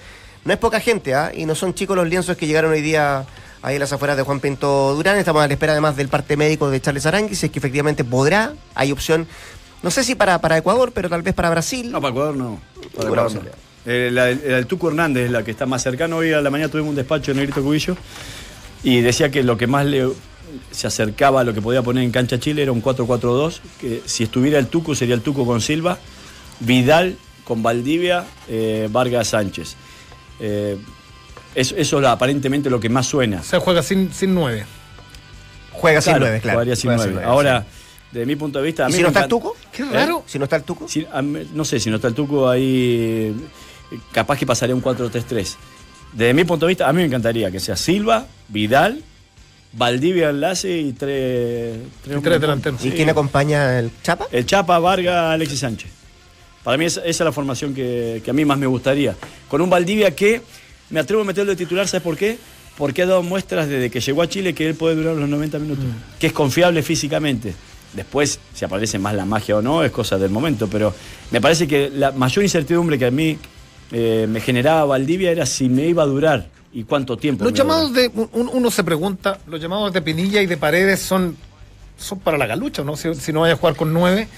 No es poca gente, ¿ah? Y no son chicos los lienzos que llegaron hoy día ahí en las afueras de Juan Pinto Durán. Estamos a la espera además del parte médico de Charles Arangui, si es que efectivamente podrá. Hay opción, no sé si para, para Ecuador, pero tal vez para Brasil. No, para Ecuador no. Para Ecuador no. Eh, la, la del Tuco Hernández es la que está más cercana. Hoy a la mañana tuvimos un despacho en Negrito Cubillo y decía que lo que más le se acercaba a lo que podía poner en cancha Chile era un 4-4-2, que si estuviera el Tuco sería el Tuco con Silva, Vidal con Valdivia, eh, Vargas Sánchez. Eh, eso, eso es aparentemente lo que más suena. O sea, juega sin, sin nueve. Juega sin Claro, nueve, claro. jugaría sin Juega nueve. nueve, Ahora, desde mi punto de vista, a ¿Y mí si no está el Tuco? Qué ¿Eh? raro. Si no está el Tuco. Si- a mí- no sé, si no está el Tuco ahí, eh, capaz que pasaría un 4-3-3. Desde mi punto de vista, a mí me encantaría que sea Silva, Vidal, Valdivia enlace y tres, Y tres delanteros. ¿Y quién acompaña el Chapa? El Chapa, Vargas, Alexis Sánchez. Para mí esa, esa es la formación que, que a mí más me gustaría. Con un Valdivia que me atrevo a meterlo de titular, ¿sabes por qué? Porque ha dado muestras desde que llegó a Chile que él puede durar los 90 minutos, que es confiable físicamente. Después, si aparece más la magia o no, es cosa del momento, pero me parece que la mayor incertidumbre que a mí eh, me generaba Valdivia era si me iba a durar y cuánto tiempo. Los llamados de. un- uno se pregunta, los llamados de Pinilla y de Paredes son, son para la galucha, ¿no? Si, si no vaya a jugar con nueve.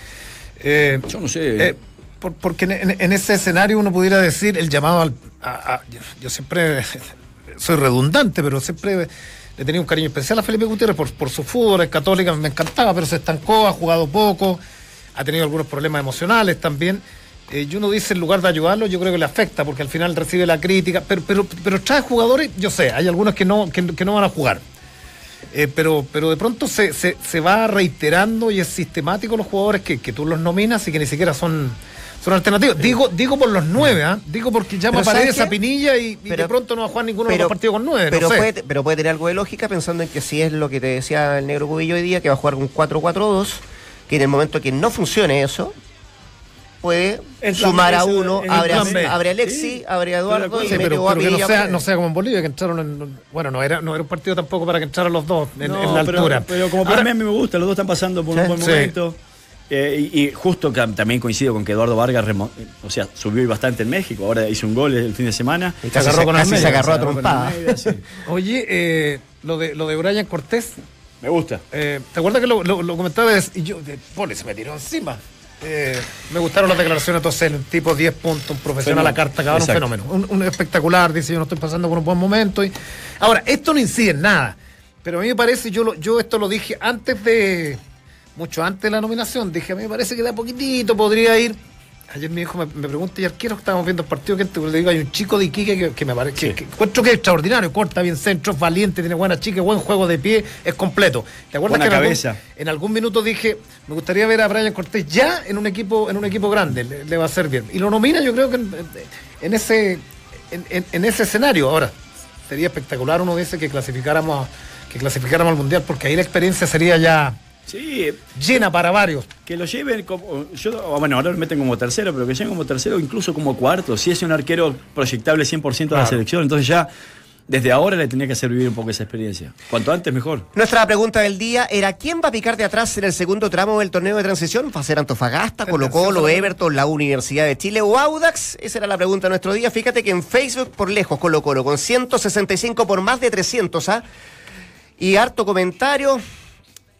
Eh. Yo no sé. eh, por- porque en, ese escenario uno pudiera decir el llamado al. yo, siempre [laughs] soy redundante, pero siempre le tenía un cariño especial a Felipe Gutiérrez por, por su fútbol, es católica, me encantaba, pero se estancó, ha jugado poco, ha tenido algunos problemas emocionales también. Eh, y uno dice, en lugar de ayudarlo, yo creo que le afecta, porque al final recibe la crítica, pero, pero, pero trae jugadores, yo sé, hay algunos que no, que, que no van a jugar. Eh, pero, pero de pronto se, se, se va reiterando y es sistemático los jugadores que, que tú los nominas y que ni siquiera son, son alternativos. Digo, digo por los nueve, ¿ah? Digo porque llama Pero ¿sabes Paredes a Pinilla y, y Pero- de pronto no va a jugar ninguno de los partidos con nueve. pero, no sé. puede, pero puede tener algo de lógica pensando en que si es lo que te decía el negro Cubillo hoy día, que va a jugar con 4-4-2, que en el momento que no funcione eso, puede El sumar a uno, abre, a, abre a Alexi, Sí, abre a Eduardo y Sí, mete pero, a pero que no Pinilla, sea, pues. no sea como en Bolivia, que entraron en. Bueno, no era, no era un partido tampoco para que entraran los dos en, No, en la pero- altura. Pero, como Ahora- para mí a mí me gusta, los dos están pasando por Sí. un buen Sí. momento. Eh, y, y justo que también coincido con que Eduardo Vargas, remo- o sea, subió bastante en México, ahora hizo un gol el fin de semana. Y casi, agarró se, con casi se agarró a agarró trompada. Sí. [laughs] Oye, eh, lo de lo de Brian Cortés, Me gusta. Eh, ¿Te acuerdas que lo, lo, lo comentabas? Y yo, de, pole, se me tiró encima. Eh, me gustaron las declaraciones de Tosel, un tipo 10 puntos, un profesional a la carta, cabrón, un fenómeno. Un, un espectacular, dice, yo no estoy pasando por un buen momento. Y... Ahora, esto no incide en nada, pero a mí me parece, yo, lo, yo esto lo dije antes de, mucho antes de la nominación, dije, a mí me parece que de a poquitito podría ir. Ayer mi hijo me, me pregunta, ¿y arquero? Estábamos viendo el partido, que le digo, hay un chico de Iquique que, que me parece, Sí. que encuentro que es extraordinario, corta bien centro, es valiente, tiene buena chica, buen juego de pie, es completo. ¿Te acuerdas Buena que en algún- cabeza. en algún minuto dije, me gustaría ver a Brian Cortés ya en un equipo, en un equipo grande, le, le va a hacer bien. Y lo nomina yo creo que en, en ese, en, en- en ese escenario. Ahora, sería espectacular, uno dice que clasificáramos, que clasificáramos al mundial, porque ahí la experiencia sería ya Sí, llena para varios. que lo lleven como. Yo, bueno, ahora lo meten como tercero, pero que lleguen como tercero, incluso como cuarto. Si es un arquero proyectable 100% a la selección, entonces ya desde ahora le tenía que hacer vivir un poco esa experiencia. Cuanto antes, mejor. Nuestra pregunta del día era ¿quién va a picar de atrás en el segundo tramo del torneo de transición? ¿Va a ser Antofagasta, Colo Colo, Everton, la Universidad de Chile o Audax? Esa era la pregunta de nuestro día. Fíjate que en Facebook por lejos Colo Colo, con 165 por más de 300, ¿ah? Y harto comentario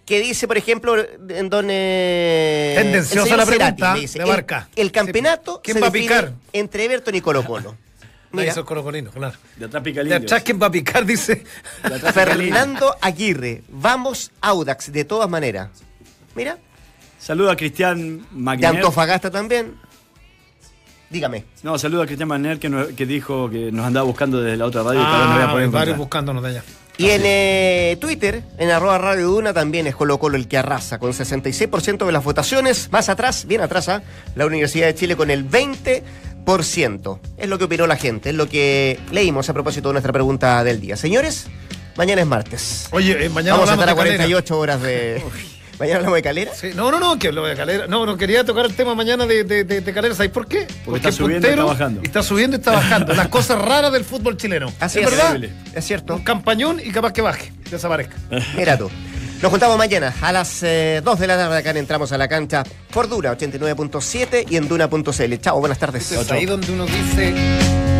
que dice, por ejemplo, en donde... Tendenciosa la pregunta, de Barca. El, el campeonato ¿Quién se va a picar? entre Everton y Colo Colo. [laughs] Mira, esos colocolinos, claro. De atrás De atrás, ¿quién va a picar? Dice. De. Fernando Aguirre, vamos Audax, de todas maneras. Mira, Saluda a Cristian de Magner. Antofagasta también. Dígame. No, saluda a Cristian Magner que, que dijo que nos andaba buscando desde la otra radio y que ahora no había Ah, podido varios buscándonos de allá. Y en eh, Twitter, en arroba Radio Duna, también es Colo Colo el que arrasa, con 66% de las votaciones. Más atrás, bien atrás, ¿ah? la Universidad de Chile con el 20%. Es lo que opinó la gente, es lo que leímos a propósito de nuestra pregunta del día. Señores, mañana es martes. Oye, eh, mañana Vamos a estar a de Calera. 48 horas de... [laughs] mañana hablamos de calera. Sí, no, no, no, que lo de Calera. No, no quería tocar el tema mañana de, de, de, de Calera. ¿Sabes por qué? está el subiendo y está bajando. Está subiendo y está bajando. Las [laughs] cosas raras del fútbol chileno. Así ¿Es es, verdad? Increíble. es cierto. Un campañón y capaz que baje, desaparezca. [laughs] Mira tú. Nos juntamos mañana a las eh, 2 de la tarde acá en entramos a la cancha por Duna 89.7 y en Duna.cl. Chao, buenas tardes. Es ahí donde uno dice.